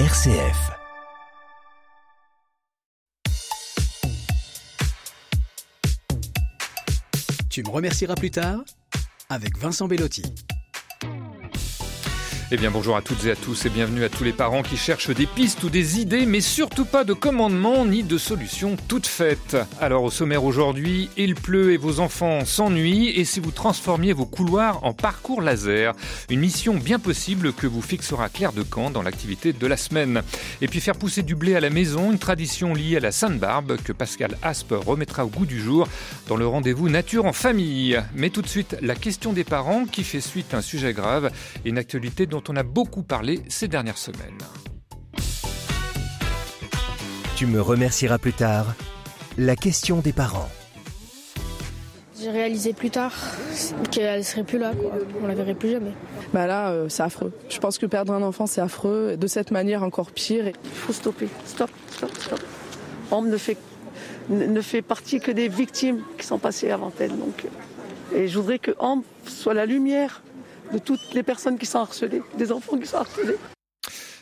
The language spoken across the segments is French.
RCF. Tu me remercieras plus tard avec Vincent Bellotti. Eh bien bonjour à toutes et à tous et bienvenue à tous les parents qui cherchent des pistes ou des idées mais surtout pas de commandements ni de solutions toutes faites. Alors au sommaire aujourd'hui, il pleut et vos enfants s'ennuient et si vous transformiez vos couloirs en parcours laser, une mission bien possible que vous fixera Claire de Camp dans l'activité de la semaine. Et puis faire pousser du blé à la maison, une tradition liée à la Sainte-Barbe que Pascal Aspe remettra au goût du jour dans le rendez-vous nature en famille. Mais tout de suite, la question des parents qui fait suite à un sujet grave et une actualité dont on a beaucoup parlé ces dernières semaines. Tu me remercieras plus tard. La question des parents. J'ai réalisé plus tard qu'elle serait plus là, quoi. on la verrait plus jamais. Bah là, euh, c'est affreux. Je pense que perdre un enfant, c'est affreux. Et de cette manière, encore pire. Il faut stopper. Stop, stop, stop. Homme ne fait, ne fait partie que des victimes qui sont passées avant elle. Donc, euh, et je voudrais que Homme soit la lumière de toutes les personnes qui sont harcelées, des enfants qui sont harcelés.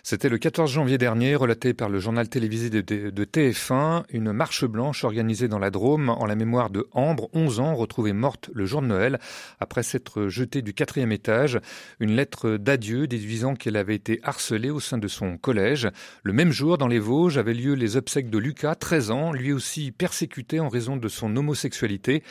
C'était le 14 janvier dernier, relaté par le journal télévisé de, TF1, une marche blanche organisée dans la Drôme en la mémoire de Ambre, 11 ans, retrouvée morte le jour de Noël après s'être jetée du quatrième étage. Une lettre d'adieu déduisant qu'elle avait été harcelée au sein de son collège. Le même jour, dans les Vosges, avaient lieu les obsèques de Lucas, 13 ans, lui aussi persécuté en raison de son homosexualité.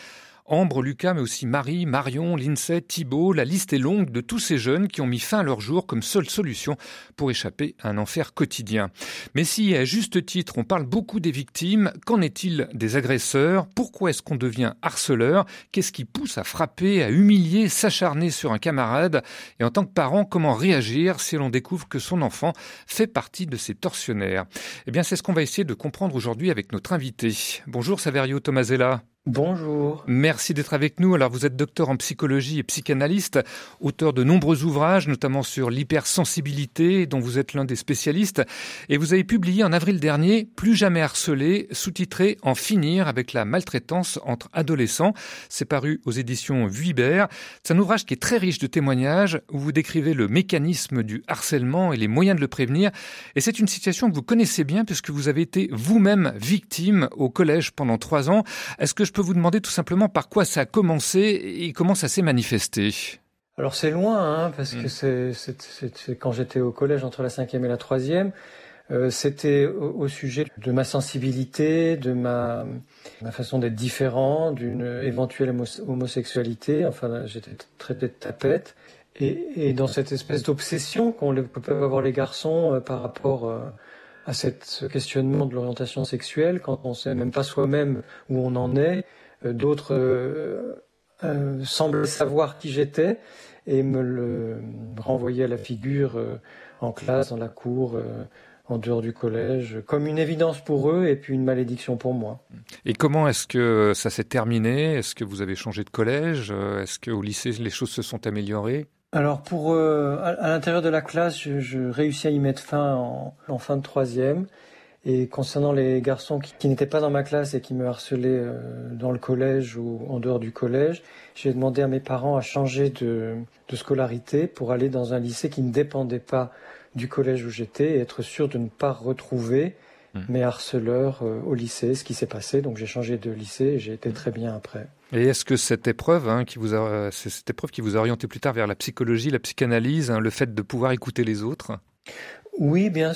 Ambre, Lucas, mais aussi Marie, Marion, Lindsay, Thibault. La liste est longue de tous ces jeunes qui ont mis fin à leur jour comme seule solution pour échapper à un enfer quotidien. Mais si, à juste titre, on parle beaucoup des victimes, qu'en est-il des agresseurs? Pourquoi est-ce qu'on devient harceleur? Qu'est-ce qui pousse à frapper, à humilier, s'acharner sur un camarade? Et en tant que parent, comment réagir si l'on découvre que son enfant fait partie de ces tortionnaires? Eh bien, c'est ce qu'on va essayer de comprendre aujourd'hui avec notre invité. Bonjour Saverio Tomasella. Bonjour. Merci d'être avec nous. Alors vous êtes docteur en psychologie et psychanalyste, auteur de nombreux ouvrages, notamment sur l'hypersensibilité, dont vous êtes l'un des spécialistes, et vous avez publié en avril dernier Plus jamais harcelé, sous-titré En finir avec la maltraitance entre adolescents. C'est paru aux éditions Vuibert. C'est un ouvrage qui est très riche de témoignages où vous décrivez le mécanisme du harcèlement et les moyens de le prévenir. Et c'est une situation que vous connaissez bien puisque vous avez été vous-même victime au collège pendant trois ans. Est-ce que peux vous demander tout simplement par quoi ça a commencé et comment ça s'est manifesté? Alors c'est loin, hein, parce que mm. c'est quand j'étais au collège entre la cinquième et la troisième. Euh, c'était au, sujet de ma sensibilité, de ma, ma façon d'être différent, d'une éventuelle homosexualité. Enfin, j'étais traité de tapette. Et, et dans cette espèce d'obsession qu'ont peuvent avoir les garçons euh, par rapport euh, à cette, ce questionnement de l'orientation sexuelle quand on ne sait même pas soi-même où on en est. Euh, d'autres euh, euh, semblent savoir qui j'étais et me le renvoyer à la figure en classe, dans la cour, en dehors du collège, comme une évidence pour eux et puis une malédiction pour moi. Et comment est-ce que ça s'est terminé? Est-ce que vous avez changé de collège? Est-ce qu'au lycée les choses se sont améliorées? Alors pour euh, à, l'intérieur de la classe, je, je, réussis à y mettre fin en, en, fin de troisième. Et concernant les garçons qui, qui n'étaient pas dans ma classe et qui me harcelaient euh, dans le collège ou en dehors du collège, j'ai demandé à mes parents à changer de, de, scolarité pour aller dans un lycée qui ne dépendait pas du collège où j'étais et être sûr de ne pas retrouver mmh. mes harceleurs euh, au lycée, ce qui s'est passé. Donc j'ai changé de lycée et j'ai été très bien après. Et est-ce que cette épreuve, hein, qui vous a, c'est cette épreuve qui vous a orienté plus tard vers la psychologie, la psychanalyse, hein, le fait de pouvoir écouter les autres? Oui, bien,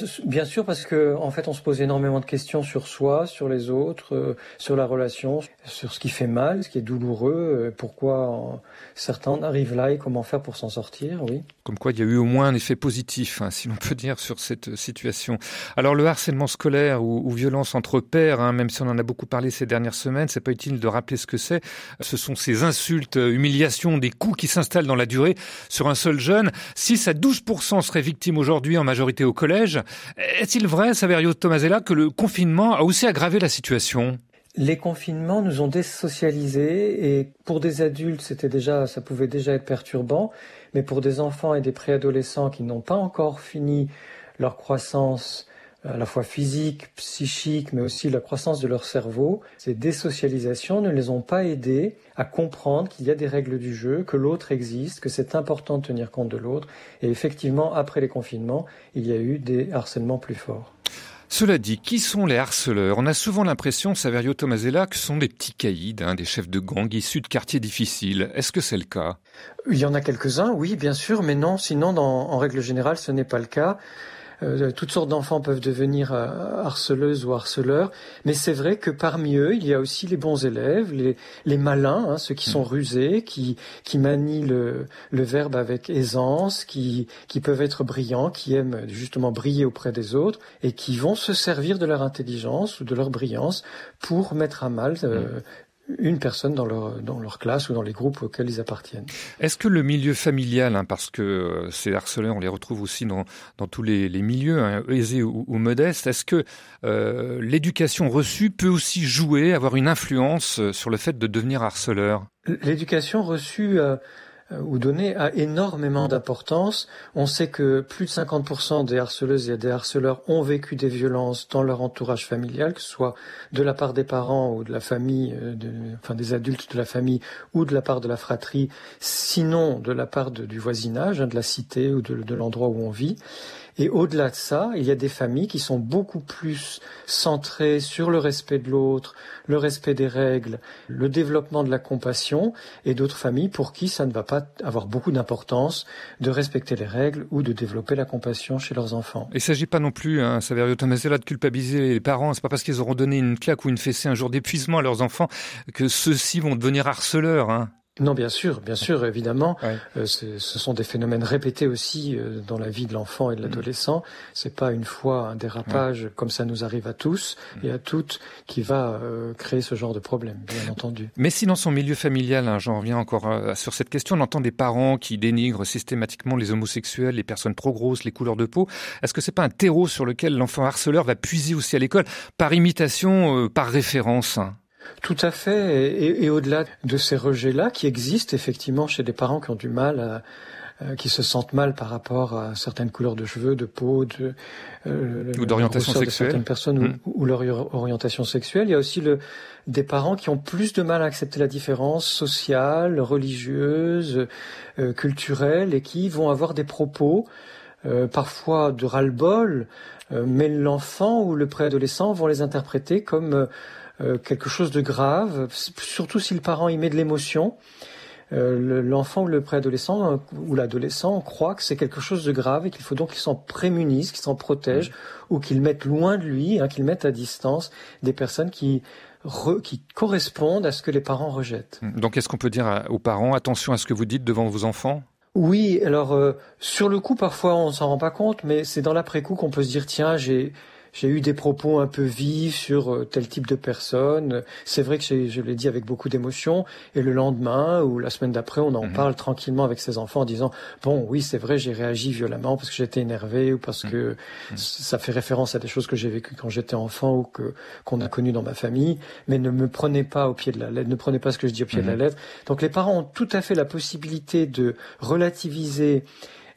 sûr, parce que en fait, on se pose énormément de questions sur soi, sur les autres, euh, sur la relation, sur ce qui fait mal, ce qui est douloureux, euh, pourquoi certains arrivent là et comment faire pour s'en sortir. Oui. Comme quoi, il y a eu au moins un effet positif, hein, si l'on peut dire, sur cette situation. Alors, le harcèlement scolaire ou, violence entre pairs, hein, même si on en a beaucoup parlé ces dernières semaines, c'est pas utile de rappeler ce que c'est. Ce sont ces insultes, humiliations, des coups qui s'installent dans la durée sur un seul jeune. 6 à 12% seraient victimes aujourd'hui en majorité au collège. Est-il vrai, Saverio Tomasella, que le confinement a aussi aggravé la situation? Les confinements nous ont désocialisés et pour des adultes, c'était déjà, ça pouvait déjà être perturbant, mais pour des enfants et des préadolescents qui n'ont pas encore fini leur croissance à la fois physique, psychique, mais aussi la croissance de leur cerveau, ces désocialisations ne les ont pas aidés à comprendre qu'il y a des règles du jeu, que l'autre existe, que c'est important de tenir compte de l'autre. Et effectivement, après les confinements, il y a eu des harcèlements plus forts. Cela dit, qui sont les harceleurs? On a souvent l'impression, Saverio Tomasella, que ce sont des petits caïds, hein, des chefs de gang issus de quartiers difficiles. Est-ce que c'est le cas? Il y en a quelques-uns, oui, bien sûr, mais non, sinon, en règle générale, ce n'est pas le cas. Euh, toutes sortes d'enfants peuvent devenir euh, harceleuses ou harceleurs, mais c'est vrai que parmi eux, il y a aussi les bons élèves, les, les malins, hein, ceux qui sont hmm. rusés, qui, qui manient le, le verbe avec aisance, qui, qui peuvent être brillants, qui aiment justement briller auprès des autres et qui vont se servir de leur intelligence ou de leur brillance pour mettre à mal euh, hmm une personne dans leur, dans leur classe ou dans les groupes auxquels ils appartiennent. Est-ce que le milieu familial, hein, parce que euh, ces harceleurs, on les retrouve aussi dans, dans tous les, les milieux, hein, aisés ou, modestes, est-ce que euh, l'éducation reçue peut aussi jouer, avoir une influence euh, sur le fait de devenir harceleur? L'éducation reçue... Euh, ou donner a énormément d'importance. On sait que plus de 50% des harceleuses et des harceleurs ont vécu des violences dans leur entourage familial, que ce soit de la part des parents ou de la famille, euh, de, enfin des adultes de la famille ou de la part de la fratrie, sinon de la part du voisinage, hein, de la cité ou de l'endroit où on vit. Et au-delà de ça, il y a des familles qui sont beaucoup plus centrées sur le respect de l'autre, le respect des règles, le développement de la compassion, et d'autres familles pour qui ça ne va pas avoir beaucoup d'importance de respecter les règles ou de développer la compassion chez leurs enfants. Il ne s'agit pas non plus, hein, Saverio Tomasella, de culpabiliser les parents. C'est pas parce qu'ils auront donné une claque ou une fessée un jour d'épuisement à leurs enfants que ceux-ci vont devenir harceleurs. Hein. Non, bien sûr, bien sûr, évidemment. Euh, ce sont des phénomènes répétés aussi euh, dans la vie de l'enfant et de mm. l'adolescent. C'est pas une fois un dérapage comme ça nous arrive à tous mm. et à toutes qui va euh, créer ce genre de problème, bien entendu. Mais si dans son milieu familial, hein, j'en reviens encore sur cette question, on entend des parents qui dénigrent systématiquement les homosexuels, les personnes trop grosses, les couleurs de peau. Est-ce que c'est pas un terreau sur lequel l'enfant harceleur va puiser aussi à l'école par imitation, par référence tout à fait. Et, et au-delà de ces rejets-là, qui existent effectivement chez des parents qui ont du mal à, euh, qui se sentent mal par rapport à certaines couleurs de cheveux, de peau, de euh, ou d'orientation sexuelle, de certaines personnes mmh. ou, leur orientation sexuelle. Il y a aussi le, des parents qui ont plus de mal à accepter la différence sociale, religieuse, euh, culturelle, et qui vont avoir des propos euh, parfois de ras-le-bol, mais l'enfant ou le préadolescent vont les interpréter comme euh, quelque chose de grave, surtout si le parent y met de l'émotion. Euh, l'enfant ou le préadolescent euh, ou l'adolescent croit que c'est quelque chose de grave et qu'il faut donc qu'il s'en prémunisse, qu'il s'en protège ou qu'il mette loin de lui, hein, qu'il mette à distance des personnes qui qui correspondent à ce que les parents rejettent. Donc est-ce qu'on peut dire aux parents attention à ce que vous dites devant vos enfants? Oui, alors sur le coup parfois on s'en rend pas compte, mais c'est dans l'après-coup qu'on peut se dire tiens j'ai j'ai eu des propos un peu vifs sur euh, tel type de personne. C'est vrai que je l'ai dit avec beaucoup d'émotion. Et le lendemain ou la semaine d'après, on en mhm. parle tranquillement avec ses enfants en disant bon, oui, c'est vrai, j'ai réagi violemment parce que j'étais énervé ou parce mhm. que mhm. ça fait référence à des choses que j'ai vécues quand j'étais enfant ou que qu'on a connues dans ma famille. Mais ne me prenez pas au pied de la lettre, ne prenez pas ce que je dis au pied de la lettre. Donc les parents ont tout à fait la possibilité de relativiser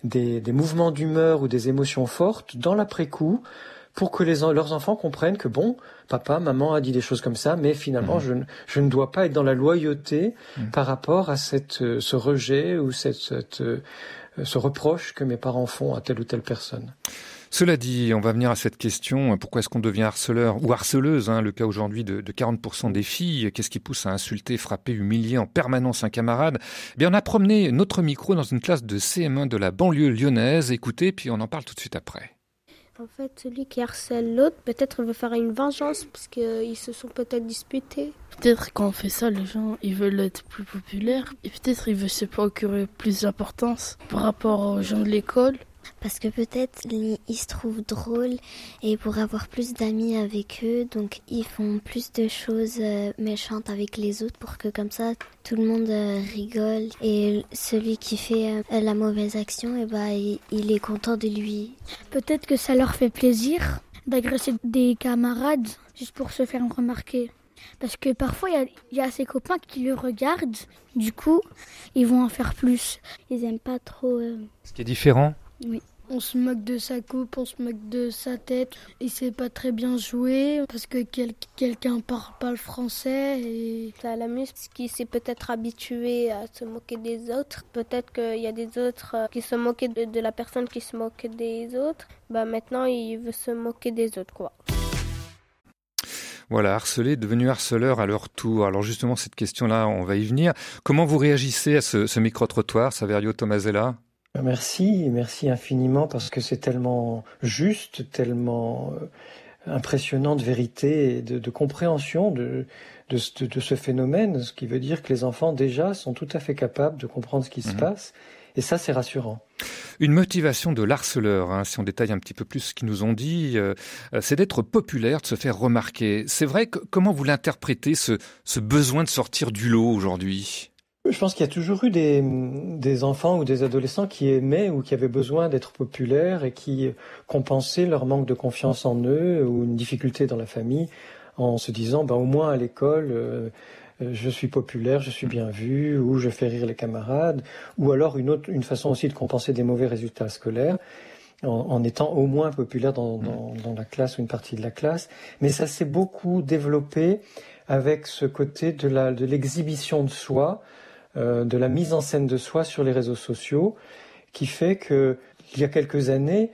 des, des mouvements d'humeur ou des émotions fortes dans l'après-coup pour que les, leurs enfants comprennent que bon, papa, maman a dit des choses comme ça, mais finalement, mhm. je, je, ne dois pas être dans la loyauté mhm. par rapport à cette, euh, ce rejet ou cette, cette, euh, ce reproche que mes parents font à telle ou telle personne. Cela dit, on va venir à cette question, pourquoi est-ce qu'on devient harceleur ou harceleuse hein, Le cas aujourd'hui de, de 40% des filles, qu'est-ce qui pousse à insulter, frapper, humilier en permanence un camarade? Eh Bien, on a promené notre micro dans une classe de CM1 de la banlieue lyonnaise. Écoutez, puis on en parle tout de suite après. En fait, celui qui harcèle l'autre, peut-être veut faire une vengeance parce qu'ils se sont peut-être disputés. Peut-être quand on fait ça, les gens ils veulent être plus populaires et peut-être ils veulent se procurer plus d'importance par rapport aux gens de l'école parce que peut-être ils se trouvent drôles et pour avoir plus d'amis avec eux, donc ils font plus de choses euh, méchantes avec les autres pour que comme ça tout le monde euh, rigole et celui qui fait euh, la mauvaise action, et eh ben, il, est content de lui. Peut-être que ça leur fait plaisir d'agresser des camarades juste pour se faire remarquer. Parce que parfois, il y, y, a ses copains qui le regardent. Du coup, ils vont en faire plus. Ils aiment pas trop. Ce qui est différent oui. On se moque de sa coupe, on se moque de sa tête. Il sait pas très bien jouer parce que quelqu'un parle pas le français et ça l'amuse parce qu'il s'est peut-être habitué à se moquer des autres. Peut-être qu'il y a des autres euh, qui se moquaient de, la personne qui se moque des autres. Bah maintenant il veut se moquer des autres quoi. Voilà, harcelé, devenu harceleur à leur tour. Alors justement, cette question-là, on va y venir. Comment vous réagissez à ce, ce micro-trottoir, Saverio Tomasella? Merci, merci infiniment parce que c'est tellement juste, tellement euh, impressionnant de vérité et de, compréhension de, de, ce phénomène, ce qui veut dire que les enfants déjà sont tout à fait capables de comprendre ce qui se mhm. passe. Et ça, c'est rassurant. Une motivation de l'harceleur, hein, si on détaille un petit peu plus ce qu'ils nous ont dit, euh, c'est d'être populaire, de se faire remarquer. C'est vrai que comment vous l'interprétez, ce, ce besoin de sortir du lot aujourd'hui? Je pense qu'il y a toujours eu des, enfants ou des adolescents qui aimaient ou qui avaient besoin d'être populaires et qui compensaient leur manque de confiance en eux ou une difficulté dans la famille en se disant ben, au moins à l'école euh, je suis populaire, je suis bien vu, ou je fais rire les camarades, ou alors une autre une façon aussi de compenser des mauvais résultats scolaires en, étant au moins populaire dans, dans, la classe ou une partie de la classe. Mais ça s'est beaucoup développé avec ce côté de l'exhibition de soi, euh, de la mise en scène de soi sur les réseaux sociaux, qui fait que il y a quelques années,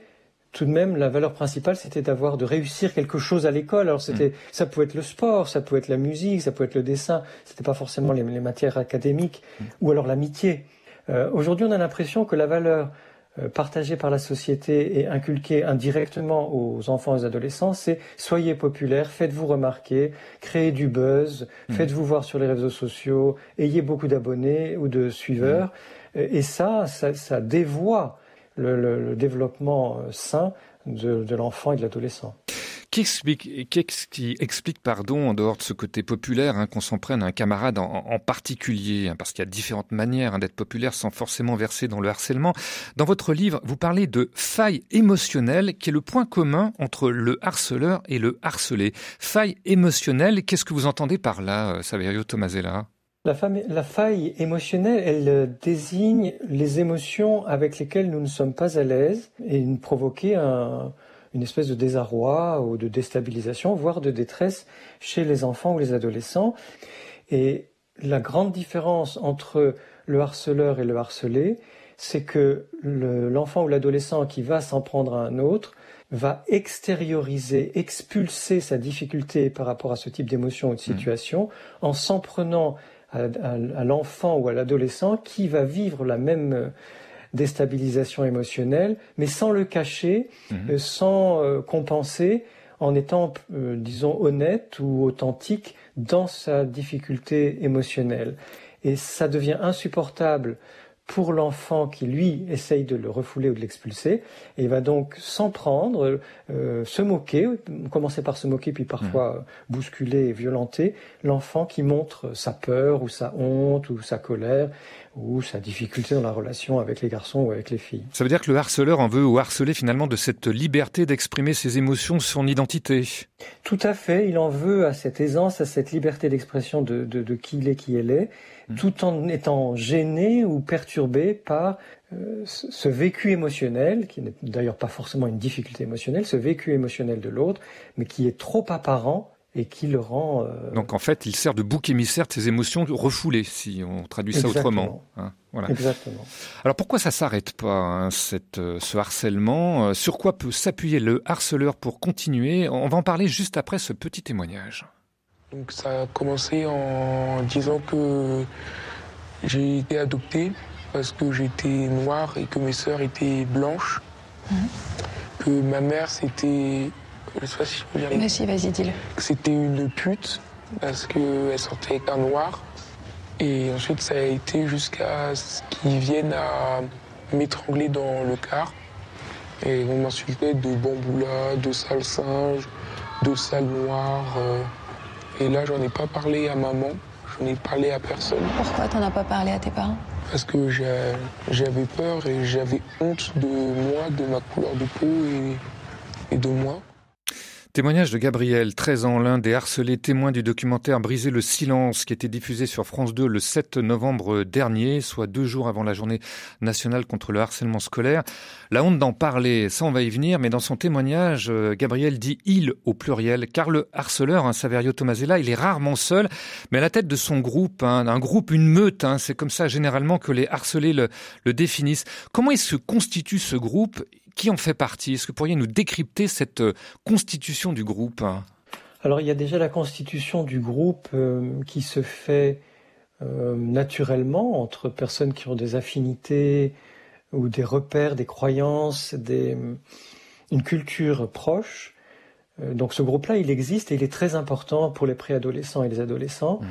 tout de même, la valeur principale, c'était d'avoir de réussir quelque chose à l'école. Alors c'était, mm. ça pouvait être le sport, ça pouvait être la musique, ça pouvait être le dessin. C'était pas forcément les, matières académiques mm. ou alors l'amitié. Euh, aujourd'hui, on a l'impression que la valeur euh, partagée par la société et inculquée indirectement aux enfants et aux adolescents, c'est soyez populaires, faites-vous remarquer, créez du buzz, mmh. faites-vous voir sur les réseaux sociaux, ayez beaucoup d'abonnés ou de suiveurs. Mmh. Et ça, ça, dévoie le, développement euh, sain de l'enfant et de l'adolescent. Qu'est-ce qui explique, pardon, en dehors de ce côté populaire, hein, qu'on s'en prenne à un camarade en, particulier, hein, parce qu'il y a différentes manières hein, d'être populaire sans forcément verser dans le harcèlement. Dans votre livre, vous parlez de faille émotionnelle, qui est le point commun entre le harceleur et le harcelé. Faille émotionnelle, qu'est-ce que vous entendez par là, euh, Saverio Tomasella? La, la, faille émotionnelle, elle euh, désigne les émotions avec lesquelles nous ne sommes pas à l'aise et nous provoquer un, une espèce de désarroi ou de déstabilisation, voire de détresse chez les enfants ou les adolescents. Et la grande différence entre le harceleur et le harcelé, c'est que l'enfant ou l'adolescent qui va s'en prendre à un autre va extérioriser, expulser sa difficulté par rapport à ce type d'émotion ou de mmh. situation en s'en prenant à l'enfant ou à l'adolescent qui va vivre la même déstabilisation émotionnelle, mais sans le cacher, mhm. euh, sans euh, compenser, en étant, euh, disons, honnête ou authentique dans sa difficulté émotionnelle. Et ça devient insupportable pour l'enfant qui, lui, essaye de le refouler ou de l'expulser, et il va donc s'en prendre, se moquer, commencer par se moquer, puis parfois mhm. bousculer et violenter l'enfant qui montre sa peur ou sa honte ou sa colère ou sa difficulté dans la relation avec les garçons ou avec les filles. Ça veut dire que le harceleur en veut ou harceler finalement de cette liberté d'exprimer ses émotions, son identité Tout à fait, il en veut à cette aisance, à cette liberté d'expression de, de, qui il est, qui elle est, mmh. tout en étant gêné ou perturbé par euh, ce vécu émotionnel, qui n'est d'ailleurs pas forcément une difficulté émotionnelle, ce vécu émotionnel de l'autre, mais qui est trop apparent et qui le rend. Euh, Donc en fait, il sert de bouc émissaire de ses émotions refoulées, si on traduit ça autrement. Hein, voilà. Exactement. Alors pourquoi ça s'arrête pas hein, cette, euh, ce harcèlement euh, Sur quoi peut s'appuyer le harceleur pour continuer? On va en parler juste après ce petit témoignage. Donc ça a commencé en disant que j'ai été adopté parce que j'étais noire et que mes sœurs étaient blanches. Mhm. Que ma mère c'était je sais pas si je peux dire. Vas-y, vas-y, dis-le. C'était une pute parce qu'elle sortait avec un noir. Et ensuite, ça a été jusqu'à ce qu'ils viennent à m'étrangler dans le car. Et on m'insultait de bamboula, de sale singe, de sale noir. Euh. Et là, j'en ai pas parlé à maman, j'en ai parlé à personne. Pourquoi t'en as pas parlé à tes parents? Parce que j'avais peur et j'avais honte de moi, de ma couleur de peau et, et de moi. Témoignage de Gabriel, 13 ans, l'un des harcelés témoins du documentaire Briser le silence qui était diffusé sur France 2 le 7 novembre dernier, soit deux jours avant la journée nationale contre le harcèlement scolaire. La honte d'en parler, ça on va y venir, mais dans son témoignage, euh, Gabriel dit il au pluriel, car le harceleur, hein, Saverio Tomasella, il est rarement seul, mais à la tête de son groupe, hein, un groupe, une meute, hein, c'est comme ça généralement que les harcelés le, le définissent. Comment il se constitue ce groupe? Qui en fait partie? Est-ce que vous pourriez nous décrypter cette euh, constitution du groupe? Alors il y a déjà la constitution du groupe euh, qui se fait euh, naturellement entre personnes qui ont des affinités ou des repères, des croyances, des, une culture proche. donc ce groupe-là, il existe et il est très important pour les préadolescents et les adolescents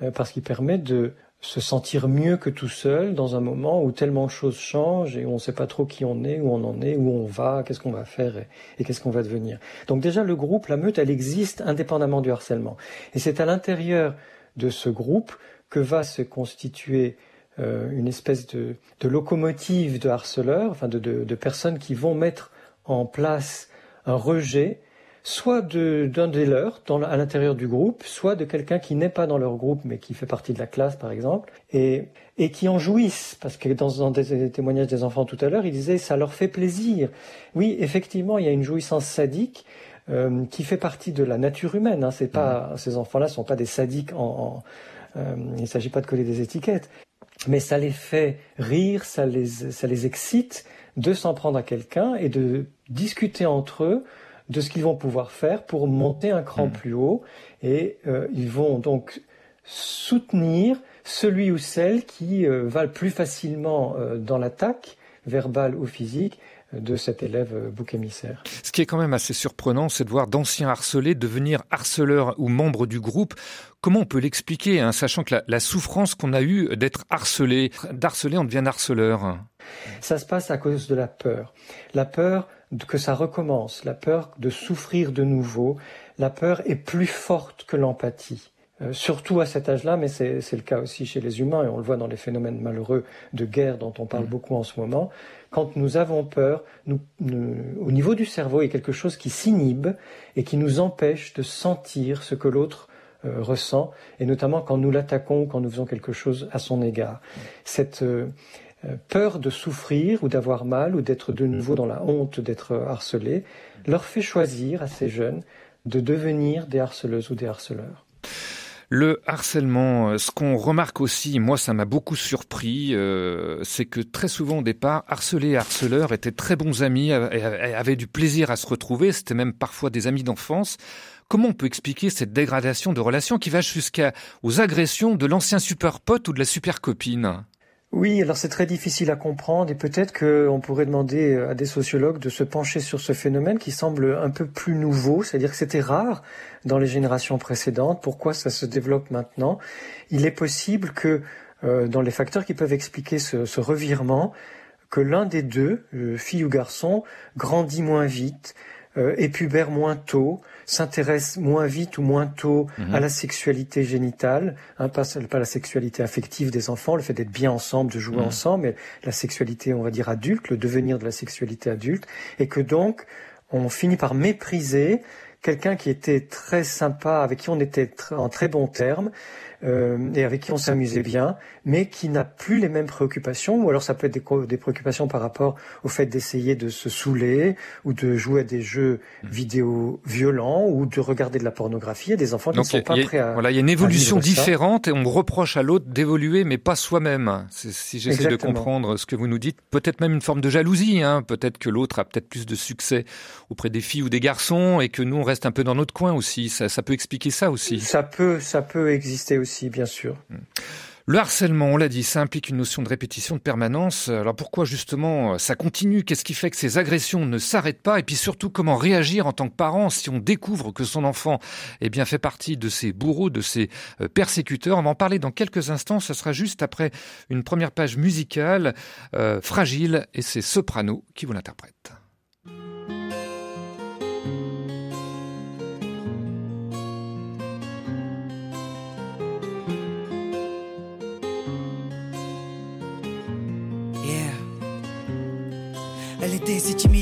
mmh. parce qu'il permet de se sentir mieux que tout seul dans un moment où tellement de choses changent et où on ne sait pas trop qui on est, où on en est, où on va, qu'est-ce qu'on va faire et, qu'est-ce qu'on va devenir. Donc déjà le groupe, la meute, elle existe indépendamment du harcèlement. Et c'est à l'intérieur de ce groupe que va se constituer euh, une espèce de, locomotive de harceleurs, enfin de, de personnes qui vont mettre en place un rejet soit d'un des leurs à l'intérieur du groupe, soit de quelqu'un qui n'est pas dans leur groupe mais qui fait partie de la classe par exemple, et, et qui en jouissent, parce que dans, dans des, témoignages des enfants tout à l'heure, ils disaient ça leur fait plaisir. Oui, effectivement, il y a une jouissance sadique euh, qui fait partie de la nature humaine. Hein. C'est pas, mmh. Ces enfants-là sont pas des sadiques en... euh, il ne s'agit pas de coller des étiquettes, mais ça les fait rire, ça les, ça les excite de s'en prendre à quelqu'un et de discuter entre eux de ce qu'ils vont pouvoir faire pour monter un cran mmh. plus haut et euh, ils vont donc soutenir celui ou celle qui euh, va le plus facilement euh, dans l'attaque verbale ou physique de cet élève bouc émissaire. Ce qui est quand même assez surprenant, c'est de voir d'anciens harcelés devenir harceleurs ou membres du groupe. Comment on peut l'expliquer, hein, sachant que la, la souffrance qu'on a eue d'être harcelé, d'harceler, on devient harceleur? Ça se passe à cause de la peur. La peur que ça recommence, la peur de souffrir de nouveau, la peur est plus forte que l'empathie. Euh, surtout à cet âge-là, mais c'est le cas aussi chez les humains, et on le voit dans les phénomènes malheureux de guerre dont on parle mmh. beaucoup en ce moment. Quand nous avons peur, nous, au niveau du cerveau, il y a quelque chose qui s'inhibe et qui nous empêche de sentir ce que l'autre euh, ressent, et notamment quand nous l'attaquons, quand nous faisons quelque chose à son égard. Cette, euh, peur de souffrir ou d'avoir mal ou d'être de nouveau dans la honte d'être harcelé, leur fait choisir à ces jeunes de devenir des harceleuses ou des harceleurs. Le harcèlement, euh, ce qu'on remarque aussi, moi ça m'a beaucoup surpris, euh, c'est que très souvent au départ, harcelés et harceleurs étaient très bons amis, avaient du plaisir à se retrouver, c'était même parfois des amis d'enfance. Comment on peut expliquer cette dégradation de relations qui va jusqu'aux agressions de l'ancien super pote ou de la super copine oui, alors c'est très difficile à comprendre et peut-être qu'on pourrait demander à des sociologues de se pencher sur ce phénomène qui semble un peu plus nouveau, c'est-à-dire que c'était rare dans les générations précédentes. Pourquoi ça se développe maintenant? Il est possible que euh, dans les facteurs qui peuvent expliquer ce, revirement, que l'un des deux, euh, fille ou garçon, grandit moins vite, euh, épubère moins tôt, s'intéresse moins vite ou moins tôt à la sexualité génitale, hein, pas, pas, la sexualité affective des enfants, le fait d'être bien ensemble, de jouer ensemble, mais la sexualité, on va dire adulte, le devenir de la sexualité adulte, et que donc on finit par mépriser quelqu'un qui était très sympa, avec qui on était en très bons termes, euh, et avec qui on s'amusait bien, mais qui n'a plus les mêmes préoccupations, ou alors ça peut être des, des préoccupations par rapport au fait d'essayer de se saouler, ou de jouer à des jeux mmh. vidéo violents, ou de regarder de la pornographie. Il y a des enfants qui ne sont pas prêts à. Voilà, il y a une évolution différente et on reproche à l'autre d'évoluer, mais pas soi-même. Si j'essaie de comprendre ce que vous nous dites, peut-être même une forme de jalousie. Hein. Peut-être que l'autre a peut-être plus de succès auprès des filles ou des garçons, et que nous on reste un peu dans notre coin aussi. Ça, ça peut expliquer ça aussi. Ça peut, ça peut exister aussi bien sûr. Le harcèlement, on l'a dit, ça implique une notion de répétition, de permanence. Alors pourquoi justement ça continue? Qu'est-ce qui fait que ces agressions ne s'arrêtent pas? Et puis surtout, comment réagir en tant que parent si on découvre que son enfant eh bien, fait partie de ces bourreaux, de ces euh, persécuteurs? On va en parler dans quelques instants. Ce sera juste après une première page musicale, euh, fragile, et c'est Soprano qui vous l'interprète. Si timide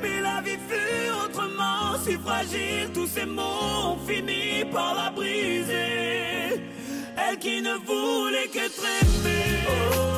Mais la vie fut autrement si fragile, tous ces mots ont fini par la briser. Elle qui ne voulait qu'être aimée. Oh,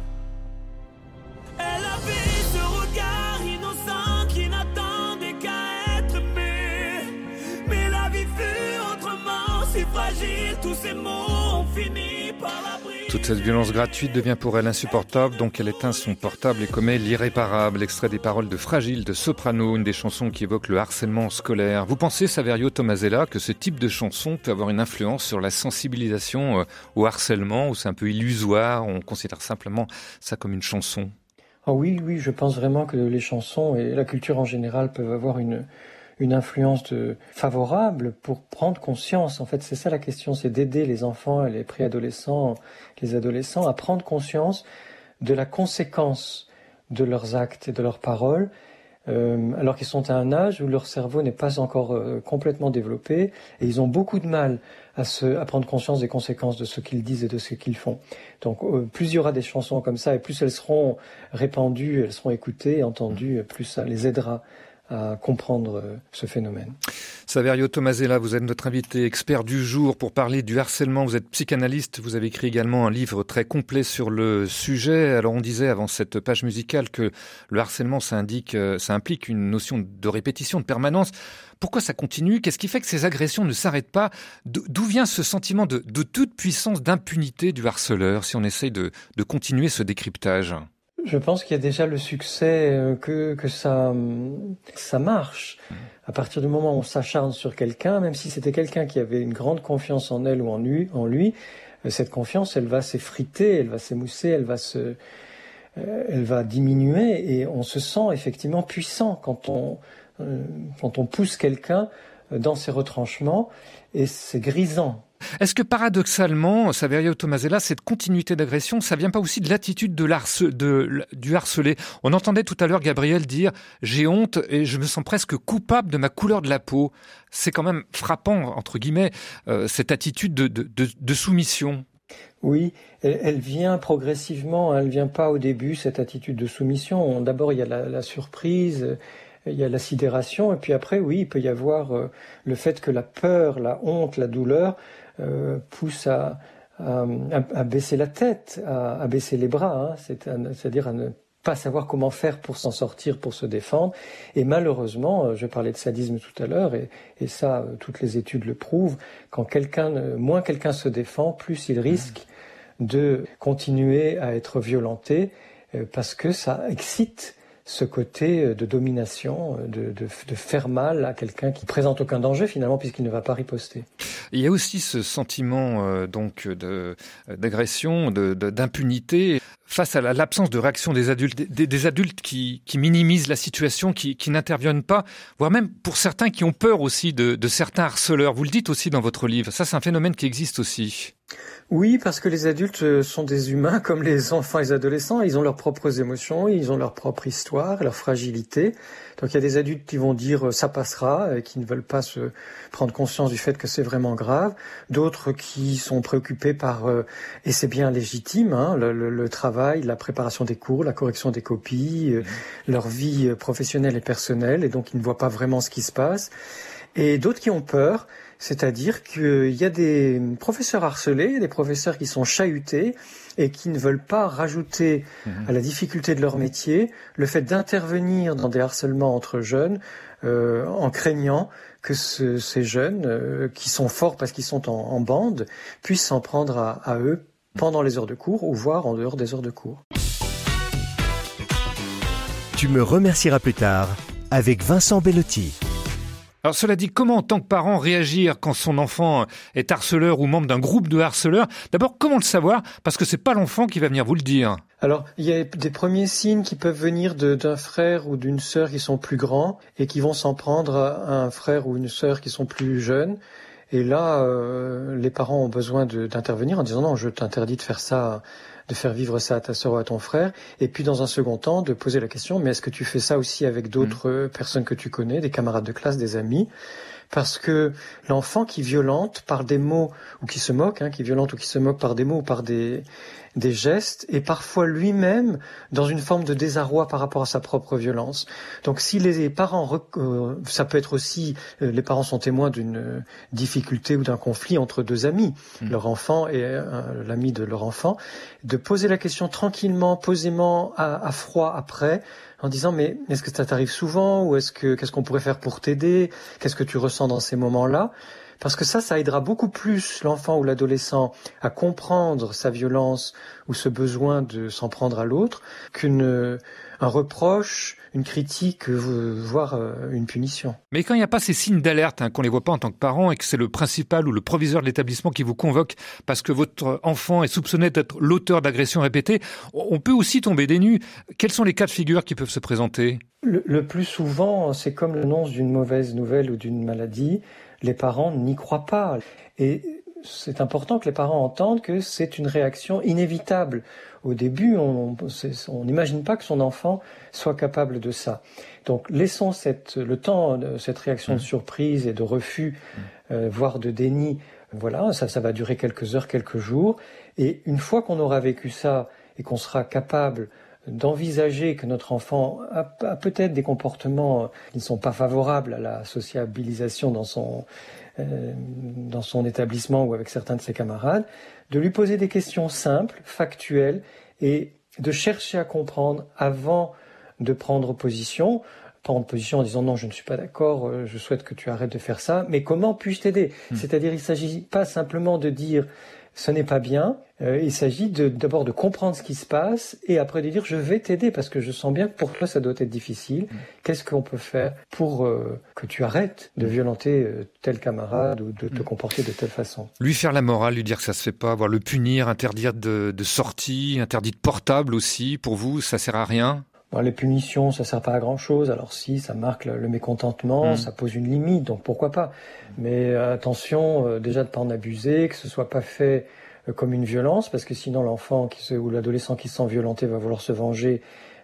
Toute cette violence gratuite devient pour elle insupportable, donc elle éteint son portable et commet l'irréparable. Extrait des paroles de Fragile de Soprano, une des chansons qui évoque le harcèlement scolaire. Vous pensez, Saverio Tomasella, que ce type de chanson peut avoir une influence sur la sensibilisation euh, au harcèlement, ou c'est un peu illusoire, on considère simplement ça comme une chanson? Ah oui, oui, je pense vraiment que les chansons et la culture en général peuvent avoir une, influence favorable pour prendre conscience. En fait, c'est ça la question, c'est d'aider les enfants, les préadolescents, les adolescents à prendre conscience de la conséquence de leurs actes et de leurs paroles, euh, alors qu'ils sont à un âge où leur cerveau n'est pas encore euh, complètement développé et ils ont beaucoup de mal à, se, à prendre conscience des conséquences de ce qu'ils disent et de ce qu'ils font. Donc euh, plus il y aura des chansons comme ça et plus elles seront répandues, elles seront écoutées, entendues, plus ça les aidera à comprendre euh, ce phénomène. Saverio Tomasella, vous êtes notre invité expert du jour pour parler du harcèlement. Vous êtes psychanalyste, vous avez écrit également un livre très complet sur le sujet. Alors on disait avant cette page musicale que le harcèlement, ça, indique, euh, ça implique une notion de répétition, de permanence. Pourquoi ça continue? Qu'est-ce qui fait que ces agressions ne s'arrêtent pas? D'où vient ce sentiment de, toute puissance d'impunité du harceleur si on essaye de continuer ce décryptage? Je pense qu'il y a déjà le succès euh, que, que ça, ça marche. À partir du moment où on s'acharne sur quelqu'un, même si c'était quelqu'un qui avait une grande confiance en elle ou en lui, en lui euh, cette confiance, elle va s'effriter, elle va s'émousser, elle va se, euh, elle va diminuer et on se sent effectivement puissant quand on, quand on pousse quelqu'un dans ses retranchements et c'est grisant est-ce que paradoxalement, Saverio Tomasella, cette continuité d'agression, ça vient pas aussi de l'attitude de, de du harcelé On entendait tout à l'heure Gabriel dire j'ai honte et je me sens presque coupable de ma couleur de la peau. C'est quand même frappant entre guillemets euh, cette attitude de, soumission. Oui, elle, vient progressivement. Elle vient pas au début cette attitude de soumission. D'abord il y a la, la surprise il y a la sidération, et puis après, oui, il peut y avoir euh, le fait que la peur, la honte, la douleur euh, pousse à, baisser la tête, à, à baisser les bras, hein, c'est-à-dire à ne pas savoir comment faire pour s'en sortir, pour se défendre. Et malheureusement, euh, je parlais de sadisme tout à l'heure, et, et, ça, euh, toutes les études le prouvent, quand quelqu'un, moins quelqu'un se défend, plus il risque de continuer à être violenté, parce que ça excite ce côté euh, de domination, euh, de, de, faire mal à quelqu'un qui présente aucun danger finalement puisqu'il ne va pas riposter. Il y a aussi ce sentiment euh, donc d'agression, d'impunité face à l'absence de réaction des adultes, des, des adultes qui, qui, minimisent la situation, qui, qui n'interviennent pas, voire même pour certains qui ont peur aussi de, de certains harceleurs. Vous le dites aussi dans votre livre. Ça, c'est un phénomène qui existe aussi. Oui, parce que les adultes euh, sont des humains comme les enfants et les adolescents. Ils ont leurs propres émotions, ils ont leur propre histoire, leur fragilité. Donc il y a des adultes qui vont dire euh, ça passera, et qui ne veulent pas se prendre conscience du fait que c'est vraiment grave. D'autres qui sont préoccupés par, euh, et c'est bien légitime, hein, le, le, travail, la préparation des cours, la correction des copies, leur vie professionnelle et personnelle, et donc ils ne voient pas vraiment ce qui se passe. Et d'autres qui ont peur, c'est-à-dire qu'il y a des professeurs harcelés, des professeurs qui sont chahutés et qui ne veulent pas rajouter mhm. à la difficulté de leur métier le fait d'intervenir dans des harcèlements entre jeunes euh, en craignant que ces jeunes, euh, qui sont forts parce qu'ils sont en, bande, puissent s'en prendre à, à eux pendant les heures de cours ou voire en dehors des heures de cours. Tu me remercieras plus tard avec Vincent Bellotti. Alors cela dit, comment en tant que parent réagir quand son enfant est harceleur ou membre d'un groupe de harceleurs? D'abord, comment le savoir? Parce que c'est pas l'enfant qui va venir vous le dire. Alors, il y a des premiers signes qui peuvent venir d'un frère ou d'une sœur qui sont plus grands et qui vont s'en prendre à un frère ou une sœur qui sont plus jeunes. Et là, euh, les parents ont besoin d'intervenir en disant non, je t'interdis de faire ça de faire vivre ça à ta soeur ou à ton frère, et puis dans un second temps de poser la question, mais est-ce que tu fais ça aussi avec d'autres mmh. personnes que tu connais, des camarades de classe, des amis? Parce que l'enfant qui violente par des mots ou qui se moque, hein, qui violente ou qui se moque par des mots ou par des, des gestes, est parfois lui-même dans une forme de désarroi par rapport à sa propre violence. Donc si les parents, euh, ça peut être aussi, euh, les parents sont témoins d'une difficulté ou d'un conflit entre deux amis, mmh. leur enfant et euh, l'ami de leur enfant, de poser la question tranquillement, posément, à, à froid après, en disant mais est-ce que ça t'arrive souvent ou est-ce que qu'est-ce qu'on pourrait faire pour t'aider? Qu'est-ce que tu ressens dans ces moments-là? Parce que ça, ça aidera beaucoup plus l'enfant ou l'adolescent à comprendre sa violence ou ce besoin de s'en prendre à l'autre qu'une un reproche, une critique, voire euh, une punition. Mais quand il n'y a pas ces signes d'alerte, hein, qu'on les voit pas en tant que parent et que c'est le principal ou le proviseur de l'établissement qui vous convoque parce que votre enfant est soupçonné d'être l'auteur d'agressions répétées, on peut aussi tomber des nues. Quels sont les cas de figure qui peuvent se présenter? Le, le plus souvent, c'est comme l'annonce d'une mauvaise nouvelle ou d'une maladie. Les parents n'y croient pas. Et c'est important que les parents entendent que c'est une réaction inévitable. Au début, on n'imagine pas que son enfant soit capable de ça. Donc laissons cette, le temps de cette réaction de mmh. surprise et de refus, mmh. euh, voire de déni. Voilà, ça, ça va durer quelques heures, quelques jours. Et une fois qu'on aura vécu ça et qu'on sera capable d'envisager que notre enfant a, peut-être des comportements qui ne sont pas favorables à la sociabilisation dans son, euh, dans son établissement ou avec certains de ses camarades, de lui poser des questions simples, factuelles, et de chercher à comprendre avant de prendre position, prendre position en disant non, je ne suis pas d'accord, euh, je souhaite que tu arrêtes de faire ça, mais comment puis-je t'aider? Hmm. C'est-à-dire, il ne s'agit pas simplement de dire ce n'est pas bien. Euh, il s'agit d'abord de, comprendre ce qui se passe et après de dire je vais t'aider parce que je sens bien que pour toi ça doit être difficile. Mm. Qu'est-ce qu'on peut faire pour euh, que tu arrêtes de mm. violenter euh, tel camarade ou de te mm. comporter de telle façon? Lui faire la morale, lui dire que ça se fait pas, voir le punir, interdire de, de sortie, interdit de portable aussi. Pour vous, ça sert à rien? Les punitions, ça sert pas à grand chose. Alors si, ça marque le, mécontentement, ça pose une limite, donc pourquoi pas. Mais attention, déjà de pas en abuser, que ce soit pas fait euh, comme une violence, parce que sinon l'enfant qui ou l'adolescent qui se sent violenté va vouloir se venger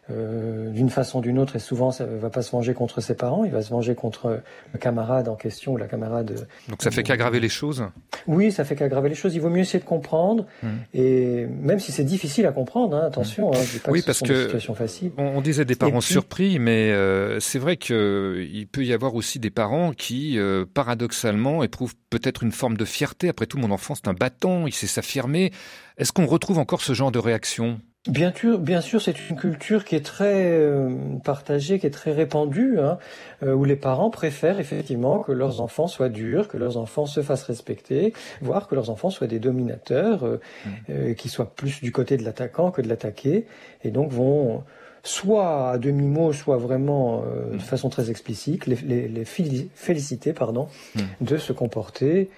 euh, d'une façon ou d'une autre, et souvent ça va pas se venger contre ses parents, il va se venger contre le camarade en question ou la camarade. Donc ça fait qu'aggraver les choses. Oui, ça fait qu'aggraver les choses. Il vaut mieux essayer de comprendre, mmh. et même si c'est difficile à comprendre, hein, attention, mmh. hein, pas oui, que parce que situation facile. On, disait des parents surpris, mais euh, c'est vrai qu'il peut y avoir aussi des parents qui, euh, paradoxalement, éprouvent peut-être une forme de fierté. Après tout, mon enfant c'est un bâton, il sait s'affirmer. Est-ce qu'on retrouve encore ce genre de réaction? Bien sûr, bien sûr, c'est une culture qui est très euh, partagée, qui est très répandue, hein, euh, où les parents préfèrent effectivement que leurs enfants soient durs, que leurs enfants se fassent respecter, voire que leurs enfants soient des dominateurs, euh, mmh. qui soient plus du côté de l'attaquant que de l'attaqué, et donc vont soit à demi-mot, soit vraiment de mmh. façon très explicite, les, les, féliciter pardon, mmh. de se comporter